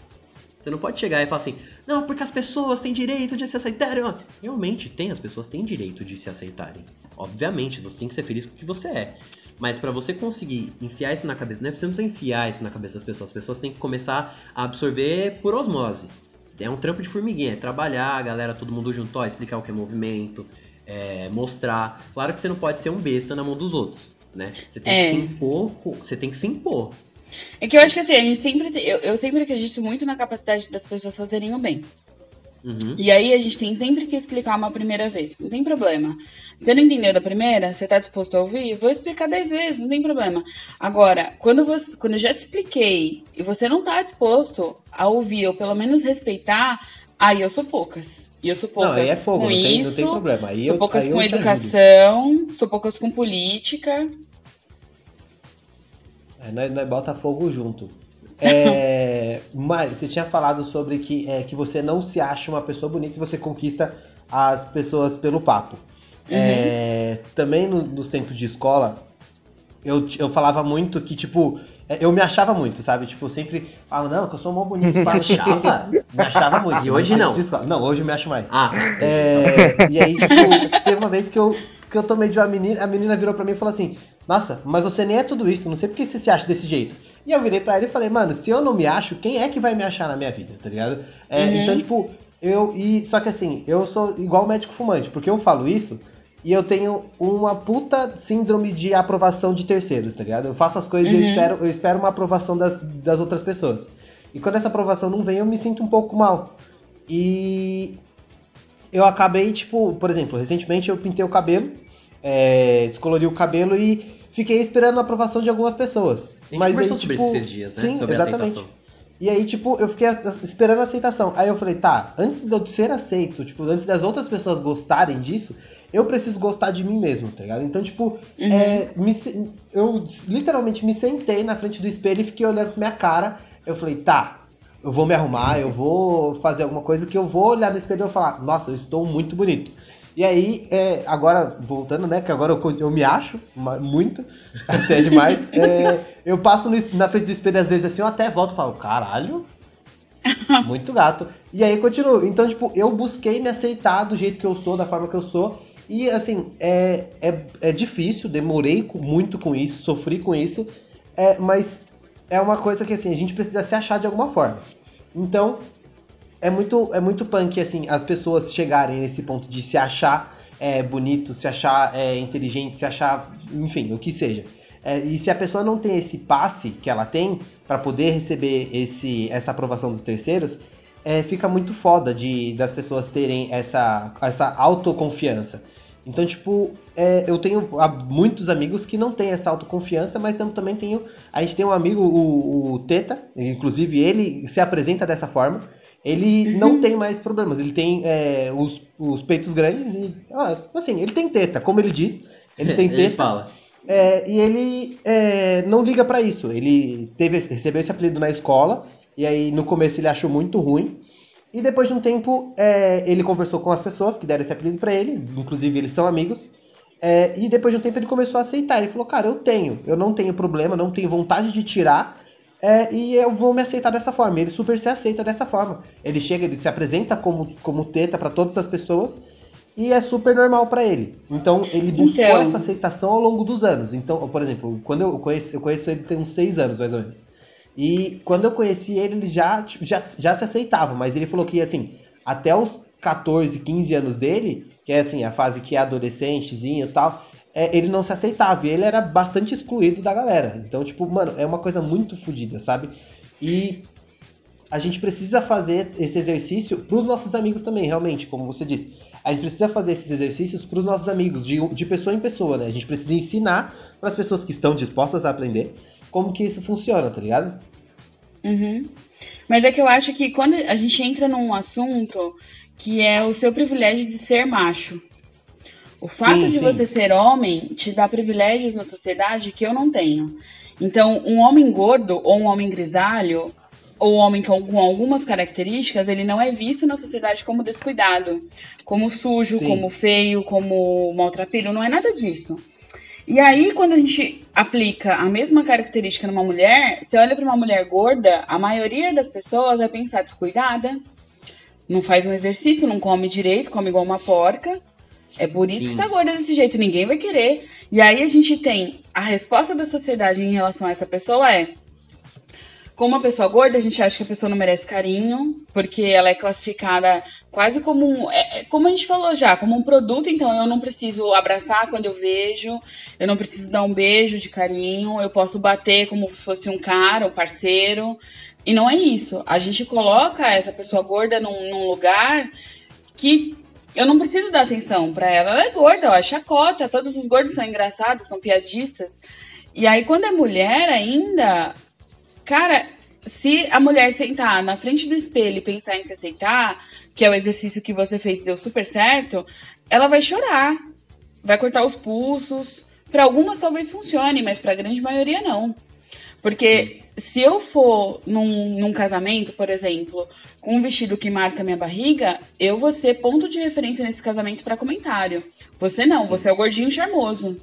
Você não pode chegar e falar assim, não, porque as pessoas têm direito de se aceitarem. Realmente tem, as pessoas têm direito de se aceitarem. Obviamente, você tem que ser feliz com o que você é. Mas pra você conseguir enfiar isso na cabeça, não é preciso enfiar isso na cabeça das pessoas. As pessoas têm que começar a absorver por osmose. É um trampo de formiguinha, é trabalhar, a galera, todo mundo junto, ó, explicar o que é movimento, é, mostrar. Claro que você não pode ser um besta na mão dos outros, né? Você tem É. que se impor, você tem que se impor. É que eu acho que assim, a gente sempre. Eu, eu sempre acredito muito na capacidade das pessoas fazerem o bem. Uhum. E aí a gente tem sempre que explicar uma primeira vez. Não tem problema. Você não entendeu da primeira, você tá disposto a ouvir? Vou explicar dez vezes, não tem problema. Agora, quando, você, quando eu já te expliquei e você não tá disposto a ouvir, ou pelo menos respeitar, aí eu sou poucas. E eu sou poucas Não, aí é fogo, com não tem, isso, não tem problema. Aí sou eu, poucas aí com te ajudo. educação, sou poucas com política. É, nós, nós bota fogo junto. É, mas você tinha falado sobre que, é, que você não se acha uma pessoa bonita e você conquista as pessoas pelo papo. É, também no- nos tempos de escola, eu, eu falava muito que, tipo, é, eu me achava muito, sabe? Tipo, eu sempre falava, não, que eu sou mó bonito. Você achava? Me achava muito. E hoje não? Não, hoje eu me acho mais. Ah, É, e aí, tipo, teve uma vez que eu, que eu tomei de uma menina, a menina virou pra mim e falou assim: Nossa, mas você nem é tudo isso, não sei por que você se acha desse jeito. E eu virei pra ela e falei, mano, se eu não me acho, quem é que vai me achar na minha vida, tá ligado? É, Uhum. Então, tipo, eu. E, só que assim, eu sou igual médico fumante, porque eu falo isso e eu tenho uma puta síndrome de aprovação de terceiros, tá ligado? Eu faço as coisas e eu Uhum. espero, eu espero uma aprovação das, das outras pessoas. E quando essa aprovação não vem, eu me sinto um pouco mal. E eu acabei, tipo, por exemplo, recentemente eu pintei o cabelo, é, descolori o cabelo e fiquei esperando a aprovação de algumas pessoas. gente Mas aí, sobre tipo, esses dias, né? Sim, sobre exatamente. E aí, tipo, eu fiquei esperando a aceitação. Aí eu falei, tá, antes de eu ser aceito, tipo, antes das outras pessoas gostarem disso, eu preciso gostar de mim mesmo, tá ligado? Então, tipo, Uhum. é, me eu literalmente me sentei na frente do espelho e fiquei olhando pra minha cara. Eu falei, tá, eu vou me arrumar, eu vou fazer alguma coisa que eu vou olhar no espelho e eu falar, nossa, eu estou muito bonito. E aí, é, agora, voltando, né, que agora eu, eu me acho muito, até demais, é, eu passo no na frente do espelho às vezes assim, eu até volto e falo, caralho, muito gato. E aí continuo. Então, tipo, eu busquei me aceitar do jeito que eu sou, da forma que eu sou. E assim, é, é, é difícil, demorei muito com isso, sofri com isso, é, mas é uma coisa que assim, a gente precisa se achar de alguma forma. Então, é muito, é muito punk, assim, as pessoas chegarem nesse ponto de se achar é, bonito, se achar é, inteligente, se achar, enfim, o que seja. É, e se a pessoa não tem esse passe que ela tem para poder receber esse, essa aprovação dos terceiros, é, fica muito foda de das pessoas terem essa, essa autoconfiança. Então, tipo, é, eu tenho muitos amigos que não têm essa autoconfiança, mas tam- também tenho. A gente tem um amigo, o, o Teta, inclusive ele se apresenta dessa forma. Ele não tem mais problemas, ele tem é, os, os peitos grandes e. assim, ele tem teta, como ele diz. Ele tem Ele teta. fala. É, e ele é, não liga pra isso. Ele teve, recebeu esse apelido na escola, e aí no começo ele achou muito ruim. E depois de um tempo, é, ele conversou com as pessoas que deram esse apelido pra ele, inclusive eles são amigos. é, e depois de um tempo ele começou a aceitar. Ele falou: Cara, eu tenho, eu não tenho problema, não tenho vontade de tirar, é, e eu vou me aceitar dessa forma. Ele super se aceita dessa forma. Ele chega, ele se apresenta como, como teta pra todas as pessoas. E é super normal pra ele. Então, ele buscou Então. essa aceitação ao longo dos anos. Então, por exemplo, quando eu conheço, eu conheço ele tem uns seis anos, mais ou menos. E quando eu conheci ele, ele já, tipo, já, já se aceitava, mas ele falou que, assim, até os 14, 15 anos dele, que é, assim, a fase que é adolescentezinho e tal, é, ele não se aceitava. E ele era bastante excluído da galera. Então, tipo, mano, é uma coisa muito fodida, sabe? E a gente precisa fazer esse exercício pros nossos amigos também, realmente, como você disse. A gente precisa fazer esses exercícios pros nossos amigos, de, de pessoa em pessoa, né? A gente precisa ensinar para as pessoas que estão dispostas a aprender como que isso funciona, tá ligado? Uhum. Mas é que eu acho que quando a gente entra num assunto que é o seu privilégio de ser macho. O fato Sim, de sim. você ser homem te dá privilégios na sociedade que eu não tenho. Então, um homem gordo ou um homem grisalho ou um homem com, com algumas características, ele não é visto na sociedade como descuidado, como sujo, Sim. como feio, como maltrapilho, não é nada disso. E aí, quando a gente aplica a mesma característica numa mulher, você olha pra uma mulher gorda, a maioria das pessoas vai pensar descuidada, não faz um exercício, não come direito, come igual uma porca. É por isso Sim. que tá gorda desse jeito, ninguém vai querer. E aí a gente tem a resposta da sociedade em relação a essa pessoa é como uma pessoa gorda, a gente acha que a pessoa não merece carinho, porque ela é classificada quase como um. é- é como a gente falou já, como um produto, então eu não preciso abraçar quando eu vejo, eu não preciso dar um beijo de carinho, eu posso bater como se fosse um cara, um parceiro. E não é isso. A gente coloca essa pessoa gorda num, num lugar que eu não preciso dar atenção pra ela. Ela é gorda, ó, é chacota, todos os gordos são engraçados, são piadistas. E aí, quando é mulher ainda, Cara, se a mulher sentar na frente do espelho e pensar em se aceitar, que é o exercício que você fez e deu super certo, ela vai chorar, vai cortar os pulsos. Para algumas talvez funcione, mas para a grande maioria não. Porque se eu for num, num casamento, por exemplo, com um vestido que marca minha barriga, eu vou ser ponto de referência nesse casamento para comentário. Você não, você é o gordinho charmoso.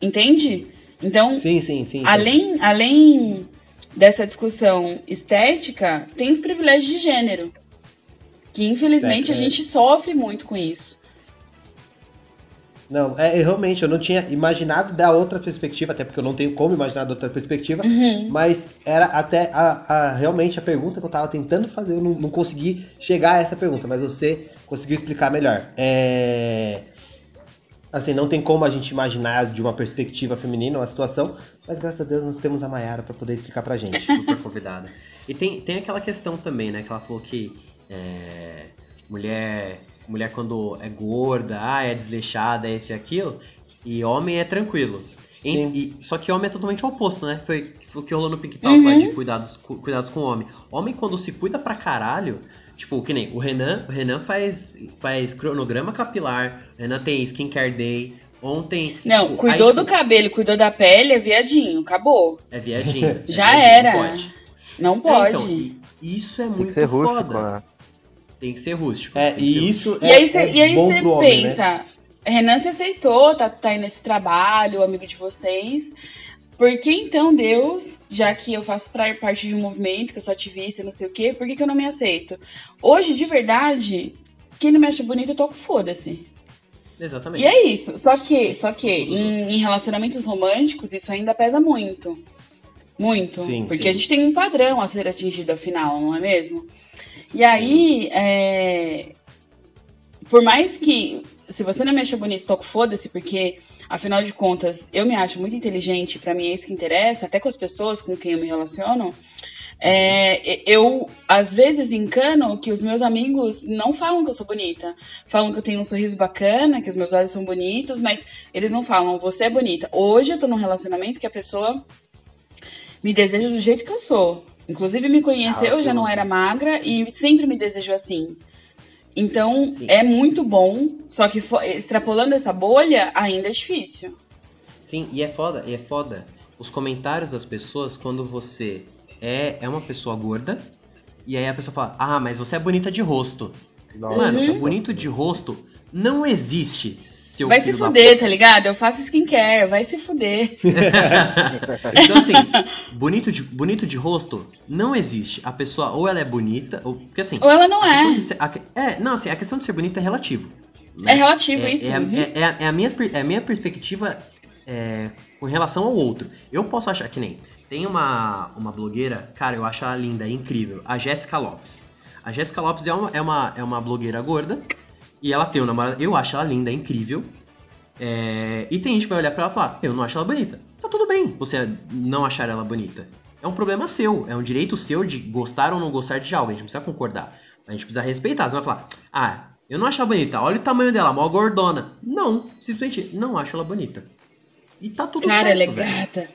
Entende? Então, Sim, sim, sim. Além, além dessa discussão estética, tem os privilégios de gênero. Que infelizmente Certo, a é. gente sofre muito com isso. Não, é, eu realmente, eu não tinha imaginado da outra perspectiva, até porque eu não tenho como imaginar da outra perspectiva, Uhum. mas era até a, a- realmente a pergunta que eu tava tentando fazer, eu não, não consegui chegar a essa pergunta, mas você conseguiu explicar melhor. É, Assim, não tem como a gente imaginar de uma perspectiva feminina uma situação, mas graças a Deus nós temos a Mayara pra poder explicar pra gente. super convidada. E tem, tem aquela questão também, né? Que ela falou que é, mulher, mulher quando é gorda, ah, é desleixada, é esse e aquilo, e homem é tranquilo. Sim. e- só que homem é totalmente o oposto, né? Foi, o que rolou no Pink Talk Uhum. lá de cuidados, cu- cuidados com o homem. Homem, quando se cuida pra caralho, tipo, que nem o Renan, o Renan faz, faz cronograma capilar, o Renan tem skincare day. Ontem. Não, tipo, cuidou aí, do tipo, cabelo, cuidou da pele, é viadinho, acabou. É viadinho. é Já viadinho, era. não Pode. Não É, pode. então, e- isso é muito Tem que ser rústico, foda. né? Tem que ser rústico. É, ser e isso E é, aí você é e aí bom pro homem, né? pensa, Renan se aceitou, tá, tá aí nesse trabalho, amigo de vocês. Por que então Deus, já que eu faço parte de um movimento, que eu sou ativista, não sei o quê, por que, que eu não me aceito? Hoje, de verdade, quem não me acha bonito, eu tô com foda-se. Exatamente. E é isso. Só que, só que em, em relacionamentos românticos, isso ainda pesa muito. Muito. Sim, porque sim. a gente tem um padrão a ser atingido afinal, não é mesmo? E aí, é, por mais que, se você não me acha bonito, toco foda-se, porque, afinal de contas, eu me acho muito inteligente, pra mim é isso que interessa, até com as pessoas com quem eu me relaciono, é, eu, às vezes, encano que os meus amigos não falam que eu sou bonita. Falam que eu tenho um sorriso bacana, que os meus olhos são bonitos, mas eles não falam, você é bonita. Hoje eu tô num relacionamento que a pessoa me deseja do jeito que eu sou. Inclusive me conheceu, Ah, já não era magra e sempre me desejou assim. Então Sim. é muito bom, só que extrapolando essa bolha ainda é difícil. Sim, e é foda, e é foda os comentários das pessoas quando você é, é uma pessoa gorda e aí a pessoa fala, ah, mas você é bonita de rosto. Mano, Uhum. bonito de rosto não existe, seu vai se fuder, tá ligado? Eu faço skincare, vai se fuder. então, assim, bonito de, bonito de rosto não existe. A pessoa, ou ela é bonita, ou. Porque assim. Ou ela não é. ser- a é, não, assim, a questão de ser bonito é relativo. É relativo é, isso. É, a- uhum. é- é a- é a minha, é a minha perspectiva é, com relação ao outro. Eu posso achar que nem. Tem uma, uma blogueira, cara, eu acho ela linda, é incrível. A Jéssica Lopes. A Jéssica Lopes é uma, é, uma, é uma blogueira gorda. E ela tem um namorado. Eu acho ela linda, é incrível. É, e tem gente que vai olhar pra ela e falar, eu não acho ela bonita. Tá tudo bem você não achar ela bonita. É um problema seu, é um direito seu de gostar ou não gostar de algo. A gente precisa concordar. A gente precisa respeitar. Você vai falar, ah, eu não acho ela bonita, olha o tamanho dela, mó gordona. Não, simplesmente não acho ela bonita. E tá tudo Cara, certo. ela é gata.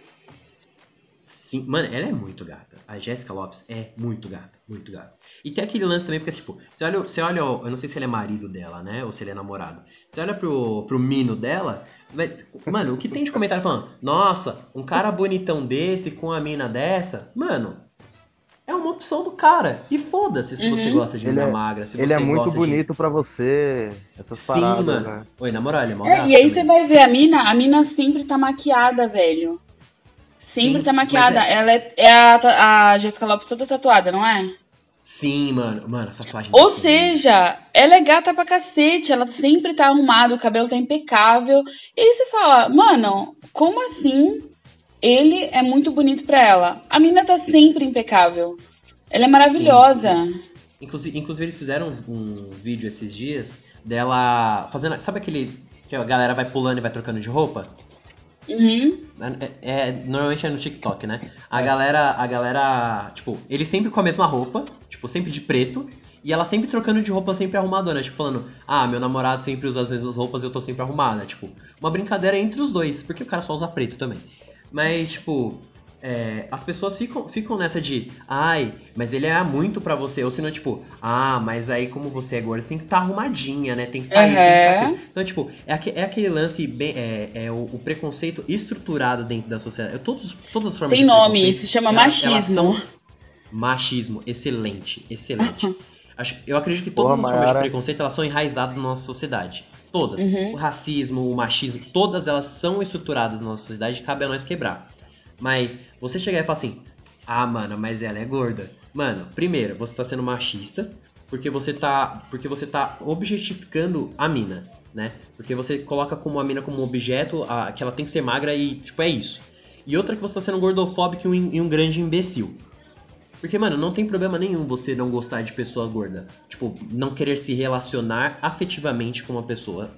Sim, mano, ela é muito gata. A Jéssica Lopes é muito gata, muito gata. E tem aquele lance também, porque, tipo, você olha, você olha, eu não sei se ele é marido dela, né? Ou se ele é namorado. Você olha pro, pro mino dela, vai- mano, o que tem de comentário falando? Nossa, um cara bonitão desse com a mina dessa, mano, é uma opção do cara. E foda-se se você Uhum. gosta de mina é- magra, se Ele você é muito gosta de- bonito pra você. Essas Sim, paradas, mano. né? Oi, na moral, ele é mó É, gato e aí também. você vai ver a mina, a mina sempre tá maquiada, velho. Sempre Sim, tá maquiada. é- Ela é, é a, a Jessica Lopes toda tatuada, não é? Sim, mano. Mano, essa tatuagem. Ou seja, ela é gata pra cacete, ela sempre tá arrumada, o cabelo tá impecável. E aí você fala, mano, como assim ele é muito bonito pra ela? A mina tá sempre impecável. Ela é maravilhosa. Inclusive, inclusive eles fizeram um vídeo esses dias dela fazendo. Sabe aquele que a galera vai pulando e vai trocando de roupa? Uhum. É, é- normalmente é no TikTok, né? A galera, a galera, tipo, ele sempre com a mesma roupa, tipo, sempre de preto, e ela sempre trocando de roupa, sempre arrumadona, tipo, falando, ah, meu namorado sempre usa as mesmas roupas e eu tô sempre arrumada, tipo, uma brincadeira entre os dois, porque o cara só usa preto também. Mas, tipo, é, as pessoas ficam, ficam nessa de, ai, mas ele é muito pra você, ou senão, tipo, ah, mas aí como você é gorda, você tem que estar arrumadinha, né? Tem que estar isso, tem que tá Uhum. aquilo. Então, tipo, é, é aquele lance bem. É, é o, o preconceito estruturado dentro da sociedade. Todos, todas as formas Tem de nome, isso chama elas- machismo. elas são- machismo, excelente, excelente. Acho, eu acredito que todas Porra, as formas de Mayara. preconceito elas são enraizadas na nossa sociedade. Todas. Uhum. O racismo, o machismo, todas elas são estruturadas na nossa sociedade e cabe a nós quebrar. Mas você chegar e falar assim, ah, mano, mas ela é gorda. Mano, primeiro, você tá sendo machista porque você tá, porque você tá objetificando a mina, né? Porque você coloca como a mina como objeto, a, que ela tem que ser magra e, tipo, é isso. E outra que você tá sendo gordofóbico e um, e um grande imbecil. Porque, mano, não tem problema nenhum você não gostar de pessoa gorda. Tipo, não querer se relacionar afetivamente com uma pessoa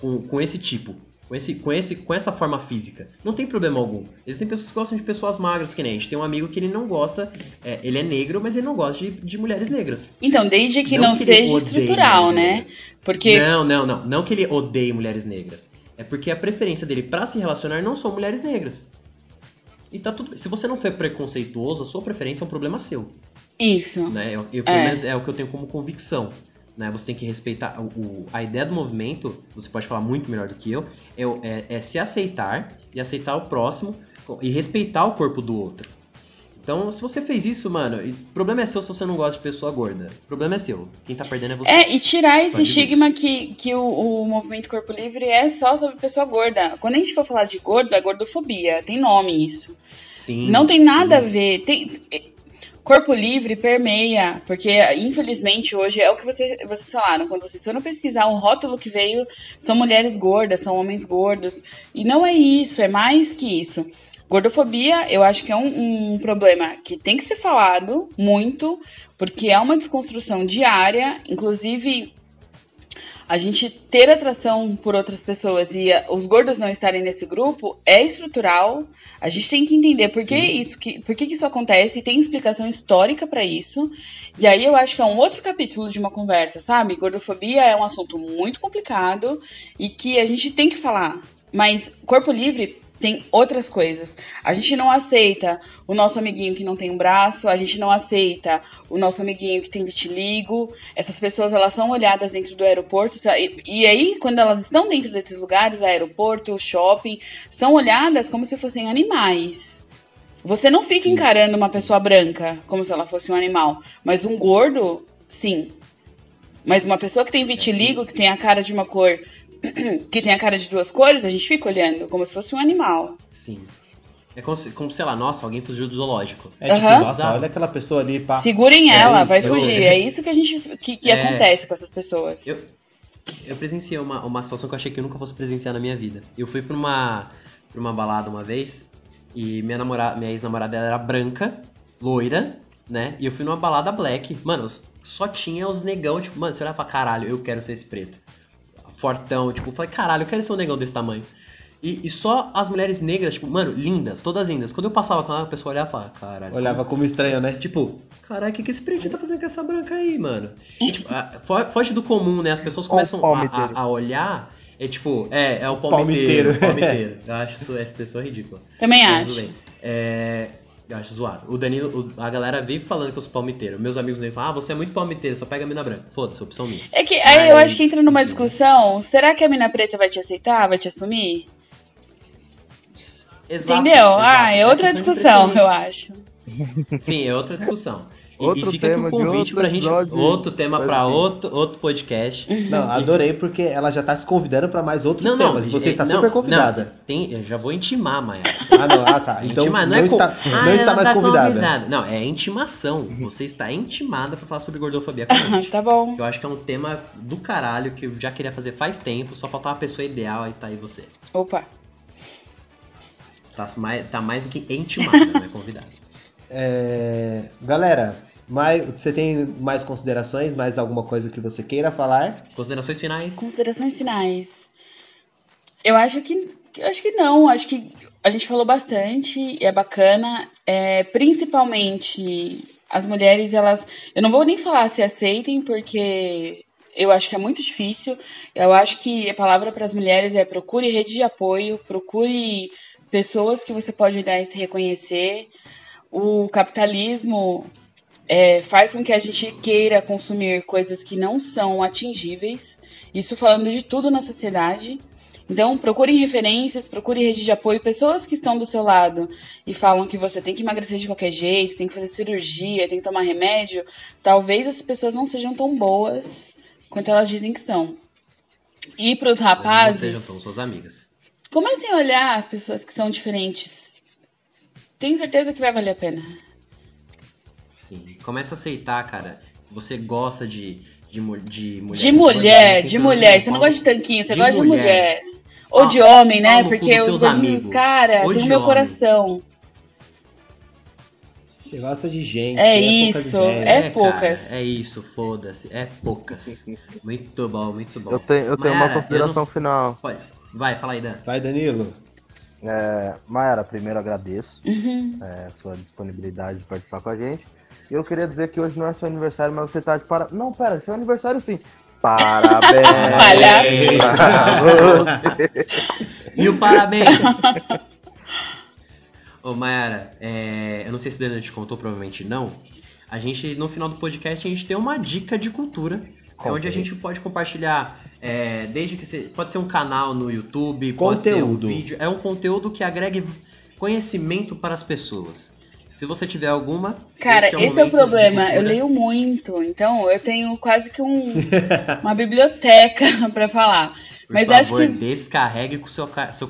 com, com esse tipo. Com, esse, com, esse, com essa forma física. Não tem problema algum. Existem pessoas que gostam de pessoas magras, que nem a gente tem um amigo que ele não gosta. é, ele é negro, mas ele não gosta de, de mulheres negras. Então, desde que Não não, que seja estrutural, né? Porque Não, não, não. Não que ele odeie mulheres negras. É porque a preferência dele pra se relacionar não são mulheres negras. E tá tudo. Se você não for preconceituoso, a sua preferência é um problema seu. Isso. Né? Eu, eu, pelo É. menos é o que eu tenho como convicção. Né? Você tem que respeitar. O, o- a ideia do movimento, você pode falar muito melhor do que eu, é, é- é se aceitar e aceitar o próximo e respeitar o corpo do outro. Então, se você fez isso, mano, o problema é seu se você não gosta de pessoa gorda. O problema é seu. Quem tá perdendo é você. É, e tirar esse estigma que, que o, o movimento Corpo Livre é só sobre pessoa gorda. Quando a gente for falar de gordo, é gordofobia. Tem nome isso. Sim. Não tem nada sim. a ver. Tem, corpo livre permeia, porque infelizmente hoje é o que você, vocês falaram. Quando vocês foram pesquisar, o rótulo que veio são mulheres gordas, são homens gordos. E não é isso, é mais que isso. Gordofobia, eu acho que é um, um problema que tem que ser falado muito, porque é uma desconstrução diária, inclusive a gente ter atração por outras pessoas e eh, os gordos não estarem nesse grupo é estrutural. A gente tem que entender por que isso que, por que, que isso acontece e tem explicação histórica pra isso. E aí eu acho que é um outro capítulo de uma conversa, sabe? Gordofobia é um assunto muito complicado e que a gente tem que falar. Mas corpo livre tem outras coisas. A gente não aceita o nosso amiguinho que não tem um braço, a gente não aceita o nosso amiguinho que tem vitiligo. Essas pessoas elas são olhadas dentro do aeroporto e, e aí quando elas estão dentro desses lugares, aeroporto, shopping, são olhadas como se fossem animais. Você não fica encarando uma pessoa branca como se ela fosse um animal, mas um gordo, sim. Mas uma pessoa que tem vitiligo, que tem a cara de uma cor, que tem a cara de duas cores, a gente fica olhando como se fosse um animal. Sim. É como, se- como, sei lá, nossa, alguém fugiu do zoológico. É tipo, Aham. nossa, olha aquela pessoa ali, pá. Segurem É ela, isso, vai eu- fugir. É isso que a gente que, que É. acontece com essas pessoas. Eu, eu presenciei uma, uma situação que eu achei que eu nunca fosse presenciar na minha vida. Eu fui pra uma, pra uma balada uma vez e minha, namorada, minha ex-namorada ela era branca, loira, né? E eu fui numa balada black. Mano, só tinha os negão, tipo, mano, você olhava pra caralho, eu quero ser esse preto. Fortão, tipo, falei, caralho, eu quero ser um negão desse tamanho. E, e só as mulheres negras, tipo, mano, lindas, todas lindas. Quando eu passava com ela, a pessoa olhava e falava, caralho. Olhava como estranho, né? Tipo, caralho, o que, que esse pretinho tá fazendo com essa branca aí, mano? E, tipo, a- fo- foge do comum, né? As pessoas começam a, a- a olhar. É tipo, é, é o Palmiteiro. palmiteiro. palmiteiro. Eu acho isso, essa pessoa ridícula. Também Mas acho. tudo bem. É, eu acho zoado. O Danilo, o- a galera vive falando que eu sou palmiteiro. Meus amigos nem falam, ah, você é muito palmiteiro, só pega a mina branca. Foda-se, opção minha. É que aí eu Mas, acho que entra numa discussão. Será que a mina preta vai te aceitar? Vai te assumir? Exato, Entendeu? exato. Ah, é outra discussão, eu acho. Sim, é outra discussão. E, Outro e fica aqui tema o de convite outro pra gente. episódio. Outro tema vir. outro, outro podcast. Não, adorei porque ela já tá se convidando pra mais outros Não, não, temas. Você é- está não, super convidada. Não, tem, eu já vou intimar, Maia. Ah, não, ah, tá. Então Intimar, não, é co- está, Ah, não está mais tá convidada. Não, é intimação. Você está intimada pra falar sobre gordofobia com a gente. tá bom. Eu acho que é um tema do caralho que eu já queria fazer faz tempo, só faltava uma pessoa ideal e tá aí você. Opa. Tá mais, tá mais do que intimada, né, convidada. É, Galera, mais, você tem mais considerações? Mais alguma coisa que você queira falar? Considerações finais? Considerações finais. Eu acho que. Eu acho que não. Acho que a gente falou bastante e é bacana. É, principalmente as mulheres, elas. Eu não vou nem falar se aceitem, porque eu acho que é muito difícil. Eu acho que a palavra para as mulheres é procure rede de apoio, procure pessoas que você pode olhar e se reconhecer. O capitalismo é, faz com que a gente queira consumir coisas que não são atingíveis. Isso falando de tudo na sociedade. Então, procure referências, procure rede de apoio, pessoas que estão do seu lado e falam que você tem que emagrecer de qualquer jeito, tem que fazer cirurgia, tem que tomar remédio. Talvez essas pessoas não sejam tão boas quanto elas dizem que são. E para os Mas não rapazes, sejam tão suas amigas. comecem a olhar as pessoas que são diferentes. Tenho certeza que vai valer a pena. Sim. Começa a aceitar, cara. Você gosta de, de, de mulher. De mulher, de mulher. nenhum. Você não gosta de tanquinho, você De gosta de mulher. mulher. Ou de Pau- homem, né? Porque os amigos. cara, Ou tem de meu homem. coração. Você gosta de gente. É poucas isso, é cara, poucas. é isso, foda-se. É poucas. muito bom, muito bom. Eu tenho, eu tenho uma Mayara, consideração eu não- final. Pode. Vai, fala aí, Dan. Vai, Danilo. É, Mayara, primeiro agradeço Uhum. é, sua disponibilidade de participar com a gente. E eu queria dizer que hoje não é seu aniversário, mas você tá de para. Não, pera, seu aniversário sim. Parabéns pra você. E o parabéns! Ô, Mayara, é, eu não sei se o Daniel te contou, provavelmente não. A gente, no final do podcast, a gente tem uma dica de cultura. É onde a gente pode compartilhar, é, desde que você, pode ser um canal no YouTube, pode ser um Conteúdo. vídeo. É um conteúdo que agregue conhecimento para as pessoas. Se você tiver alguma. Cara, esse é o momento de problema. Eu leio muito, então eu tenho quase que um, uma biblioteca pra falar. Por Mas acho favor, que descarregue com o seu, seu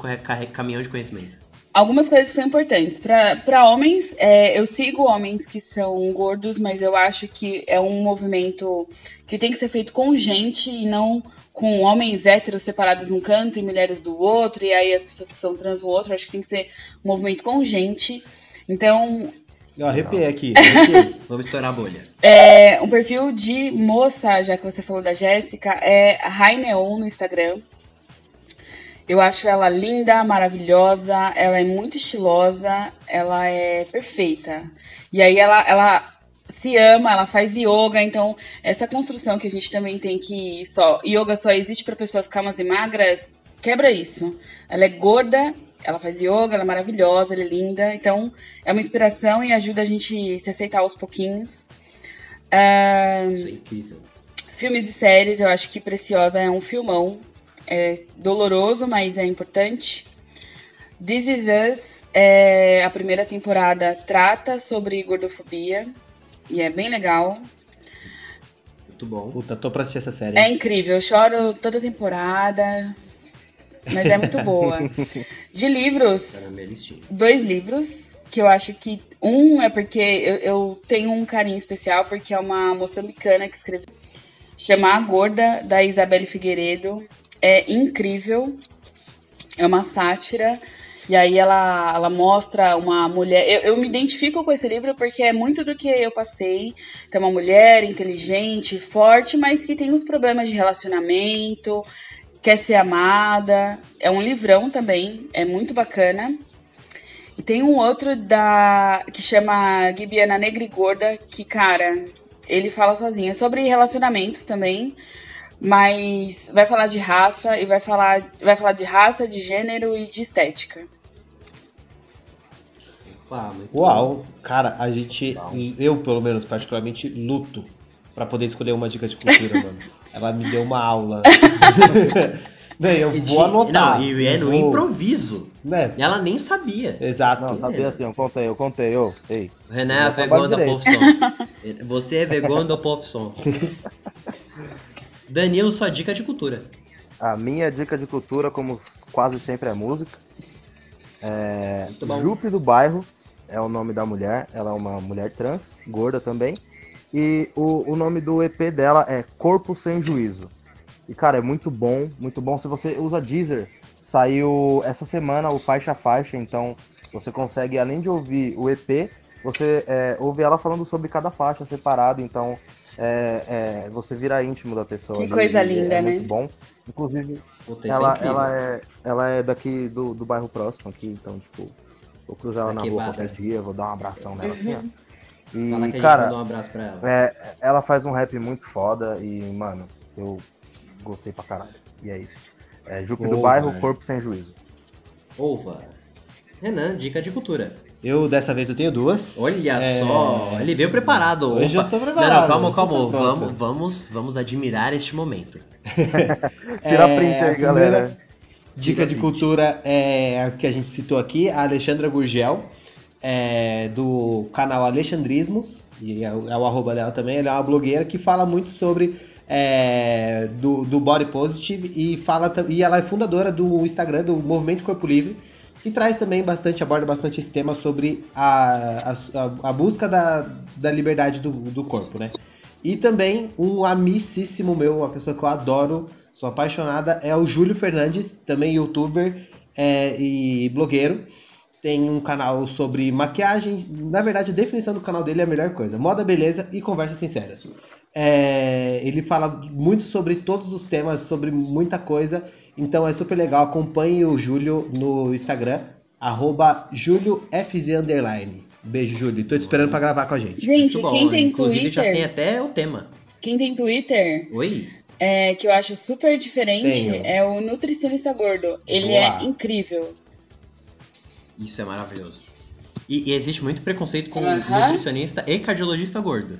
caminhão de conhecimento. algumas coisas são importantes. Pra pra homens, é, eu sigo homens que são gordos, mas eu acho que é um movimento que tem que ser feito com gente e não com homens héteros separados num canto e mulheres do outro, e aí as pessoas que são trans no outro. Acho que tem que ser um movimento com gente. Então, Eu arrepiei aqui. arrepiei. Vamos estourar a bolha. É, um perfil de moça, já que você falou da Jéssica, é Raineon no Instagram. Eu acho ela linda, maravilhosa, ela é muito estilosa, ela é perfeita. E aí ela, ela se ama, ela faz yoga, então essa construção que a gente também tem que só yoga só existe para pessoas calmas e magras, quebra isso. Ela é gorda, ela faz yoga, ela é maravilhosa, ela é linda, então é uma inspiração e ajuda a gente se aceitar aos pouquinhos. Isso é incrível. Filmes e séries, eu acho que Preciosa é um filmão. É doloroso, mas é importante. This Is Us, é, a primeira temporada trata sobre gordofobia. E é bem legal. Muito bom. Puta, tô pra assistir essa série. É incrível, eu choro toda temporada. Mas é muito boa. De livros, Tá dois livros que eu acho que um é porque eu, eu tenho um carinho especial porque é uma moçambicana que escreveu chama A Gorda da Isabelle Figueiredo. É incrível é uma sátira. E aí ela, ela mostra uma mulher eu, eu me identifico com esse livro porque é muito do que eu passei tem uma mulher inteligente forte mas que tem uns problemas de relacionamento quer ser amada é um livrão também é muito bacana e tem um outro da que chama Gibiana Negra e Gorda, que, cara, ele fala sozinho. É sobre relacionamentos também, mas vai falar de raça e vai falar, vai falar de raça, de gênero e de estética. Muito Uau, cara, a gente, eu pelo menos particularmente, luto pra poder escolher uma dica de cultura, mano. Ela me deu uma aula. Bem, eu vou anotar. Não, e é no Vou- improviso. Né? Ela nem sabia. Exato. Não, sabia assim, eu contei, eu contei, ô, ei. O Renan é Eu vegano da profissão. Você é vegano da profissão. Danilo, sua dica de cultura. A minha dica de cultura, como quase sempre, é música. É. Jupe do Bairro é o nome da mulher. Ela é uma mulher trans, gorda também. E o, o nome do EP dela é Corpo Sem Juízo. E, cara, é muito bom, muito bom. Se você usa Deezer, saiu essa semana o Faixa a Faixa, então você consegue, além de ouvir o EP, você é, ouve ela falando sobre cada faixa separado, então é, é, você vira íntimo da pessoa. Que ali, coisa e linda, é né? muito bom. Inclusive, é ela, ela, é, ela é daqui do, do bairro próximo aqui, então, tipo, vou cruzar ela na rua qualquer dia, vou dar um abração nela assim, ó. E, Fala que a gente cara, um abraço pra ela. é, ela faz um rap muito foda e, mano, eu gostei pra caralho. E é isso. É Jupe do Bairro. Corpo Sem Juízo. Ova. Renan, dica de cultura. Eu dessa vez eu tenho duas. Olha É, só, ele veio preparado. Hoje Opa. eu tô Não, preparado, não, calma, você calma. tá pronto. vamos, vamos, vamos admirar este momento. Tira a É, print aí, galera. Dica de cultura é a que a gente citou aqui, a Alexandra Gurgel, é, do canal Alexandrismos, e é, o é o arroba dela também, ela é uma blogueira que fala muito sobre é, do, do body positive e fala e ela é fundadora do Instagram do Movimento Corpo Livre, que traz também bastante, aborda bastante esse tema sobre a, a, a busca da, da liberdade do, do corpo, né? E também um amicíssimo meu, uma pessoa que eu adoro, sou apaixonada, é o Júlio Fernandes, também youtuber é, e blogueiro. Tem um canal sobre maquiagem. Na verdade, a definição do canal dele é a melhor coisa: moda, beleza e conversas sinceras. É, ele fala muito sobre todos os temas, sobre muita coisa. Então é super legal. Acompanhe o Júlio no Instagram, arroba JúlioFZ underline. Beijo, Júlio. Tô te esperando pra gravar com a gente. Gente, Muito bom. quem tem Inclusive Twitter, já tem até o tema. quem tem Twitter, Oi? é, que eu acho super diferente Tenho. é o nutricionista gordo. Ele Boa. é incrível. Isso é maravilhoso. E, e existe muito preconceito com Aham. nutricionista e cardiologista gordo.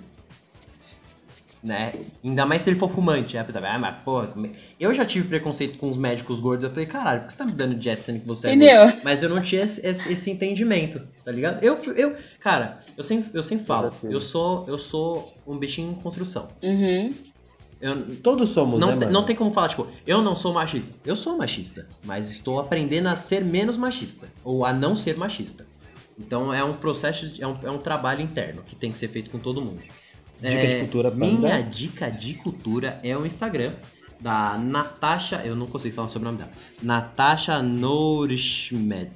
Né? Ainda mais se ele for fumante. Aí a pessoa vai, ah, mas porra. é-" Eu já tive preconceito com os médicos gordos. Eu falei, caralho, por que você tá me dando dieta sendo que você é Entendeu? gordo? Mas eu não tinha esse, esse- esse entendimento, tá ligado? Eu, eu, cara, eu sempre, eu sempre falo, eu sou, eu sou um bichinho em construção. Uhum. Eu, Todos somos, não, né, mano? não tem como falar, tipo, eu não sou machista. Eu sou machista, mas estou aprendendo a ser menos machista. Ou a não ser machista. Então é um processo, é um, é um trabalho interno que tem que ser feito com todo mundo. Dica É, de cultura. Minha dica de cultura é o Instagram da Natasha. Eu não consigo falar sobre o nome dela. Natasha Nourishmed.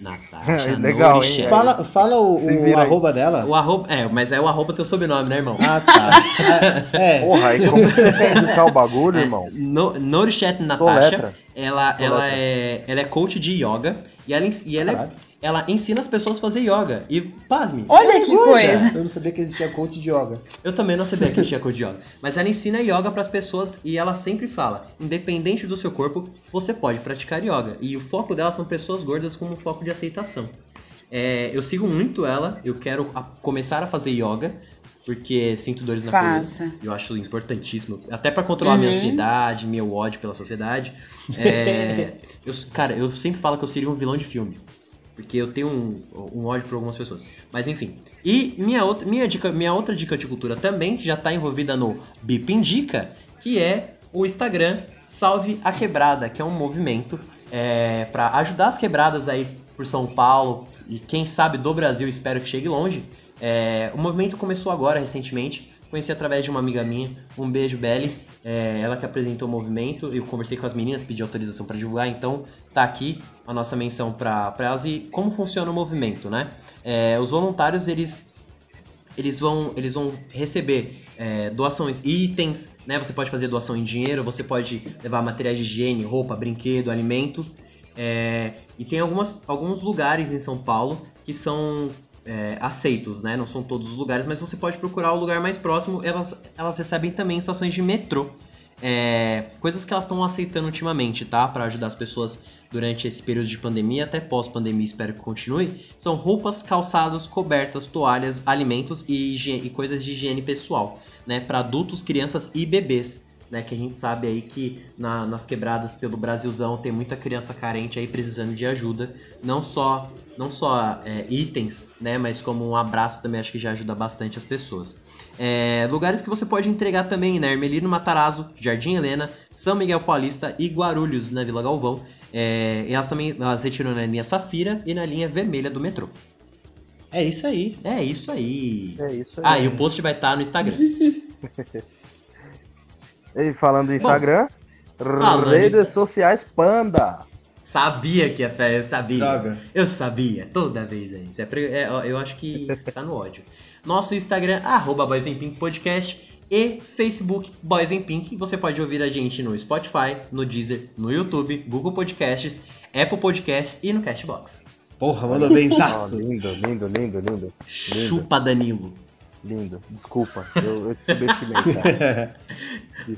Natasha Legal, hein? Fala, fala o, o arroba dela. O arroba, é, mas é o arroba teu sobrenome, né, irmão? Ah, tá. É, Porra, aí como que você quer indicar o bagulho, irmão? No, Nourishet Natasha, Soletra. ela, Soletra. ela, é, ela é coach de yoga e ela, e ela, é-. Ela ensina as pessoas a fazer yoga. E, pasme, Olha que coisa. eu não sabia que existia coach de yoga. eu também não sabia que tinha coach de yoga. Mas ela ensina yoga para as pessoas e ela sempre fala, independente do seu corpo, você pode praticar yoga. E o foco dela são pessoas gordas como um foco de aceitação. É, eu sigo muito ela, eu quero a- começar a fazer yoga, porque sinto dores na coluna. Eu acho importantíssimo. Até pra controlar minha Uhum. ansiedade, meu ódio pela sociedade. É, eu- cara, eu sempre falo que eu seria um vilão de filme. Porque eu tenho um, um ódio por algumas pessoas. Mas enfim. E minha outra, minha dica, minha outra dica de cultura também, que já tá envolvida no Bip Indica, que é o Instagram Salve a Quebrada, que é um movimento é, para ajudar as quebradas aí por São Paulo e quem sabe do Brasil, espero que chegue longe. É, o movimento começou agora, recentemente. Conheci através de uma amiga minha. Um beijo, Belly. É, ela que apresentou o movimento. Eu conversei com as meninas, pedi autorização para divulgar. Então, tá aqui a nossa menção para elas e como funciona o movimento, né? É, os voluntários, eles eles vão, eles vão receber é, doações, itens, né? Você pode fazer doação em dinheiro, você pode levar materiais de higiene, roupa, brinquedo, alimentos. É, e tem algumas, alguns lugares em São Paulo que são é, aceitos, né? Não são todos os lugares, mas você pode procurar o lugar mais próximo. Elas, elas recebem também estações de metrô. É, coisas que elas estão aceitando ultimamente, tá? Para ajudar as pessoas durante esse período de pandemia, até pós-pandemia, espero que continue. São roupas, calçados, cobertas, toalhas, alimentos e, e coisas de higiene pessoal, né? Para adultos, crianças e bebês. Né, que a gente sabe aí que na- nas quebradas pelo Brasilzão tem muita criança carente aí precisando de ajuda. Não só, não só é, itens, né, mas como um abraço também acho que já ajuda bastante as pessoas. É, lugares que você pode entregar também, né? Ermelino Matarazzo, Jardim Helena, São Miguel Paulista e Guarulhos, na Vila Galvão. É, e elas também elas retiram na linha Safira e na linha vermelha do metrô. É isso aí. É isso aí. É isso aí. Ah, e o post vai estar no Instagram. E falando do Instagram, falando redes sociais Panda. Sabia que ia eu sabia. Droga. Eu sabia, toda vez é isso. É, é, eu acho que você tá no ódio. Nosso Instagram, arroba Boys in Pink Podcast e Facebook Boys in Pink. Você pode ouvir a gente no Spotify, no Deezer, no YouTube, Google Podcasts, Apple Podcasts e no Cashbox. Porra, mandou bem, lindo, lindo, lindo. Lindo, Chupa Danilo. Lindo. Desculpa, eu, eu te subestimei.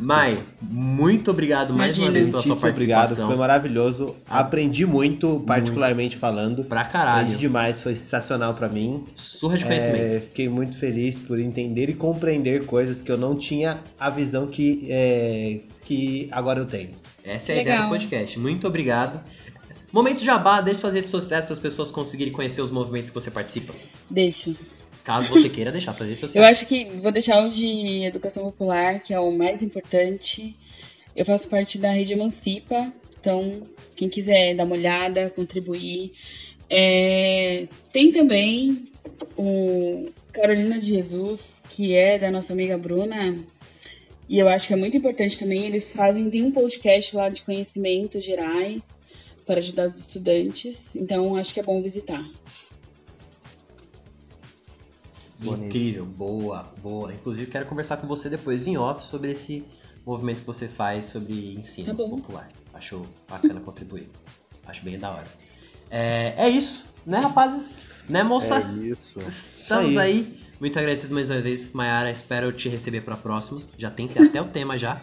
Mai, muito obrigado mais uma Imagina. vez pela sua Muitíssimo obrigado, participação. foi maravilhoso. Aprendi muito, particularmente falando. Pra Aprendi caralho. demais, foi sensacional pra mim. Surra de conhecimento. É, fiquei muito feliz por entender e compreender coisas que eu não tinha a visão que, é, que agora eu tenho. Essa é a ideia do Legal. podcast. Muito obrigado. Momento Jabá, deixe suas redes sociais para as pessoas conseguirem conhecer os movimentos que você participa. Deixa. Caso você queira deixar suas redes Eu sociais. acho que vou deixar o de educação popular, que é o mais importante. Eu faço parte da rede Emancipa, então quem quiser dar uma olhada, contribuir. É, tem também o Carolina de Jesus, que é da nossa amiga Bruna, e eu acho que é muito importante também. Eles fazem, tem um podcast lá de conhecimentos gerais para ajudar os estudantes, então acho que é bom visitar. Bonito. Incrível, boa, boa. Inclusive, quero conversar com você depois em off sobre esse movimento que você faz sobre ensino Tá popular. Acho bacana contribuir. Acho bem da hora. É, é isso, né, rapazes? Né, moça? É isso. Estamos aí. aí Muito agradecido mais uma vez, Mayara. Espero te receber pra próxima. Já tem até o tema já.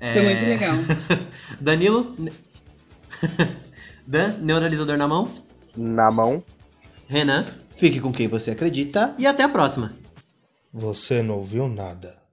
É... Foi muito legal. Danilo. Dan, neuralizador na mão. Na mão. Renan. Fique com quem você acredita. E até a próxima. Você não ouviu nada.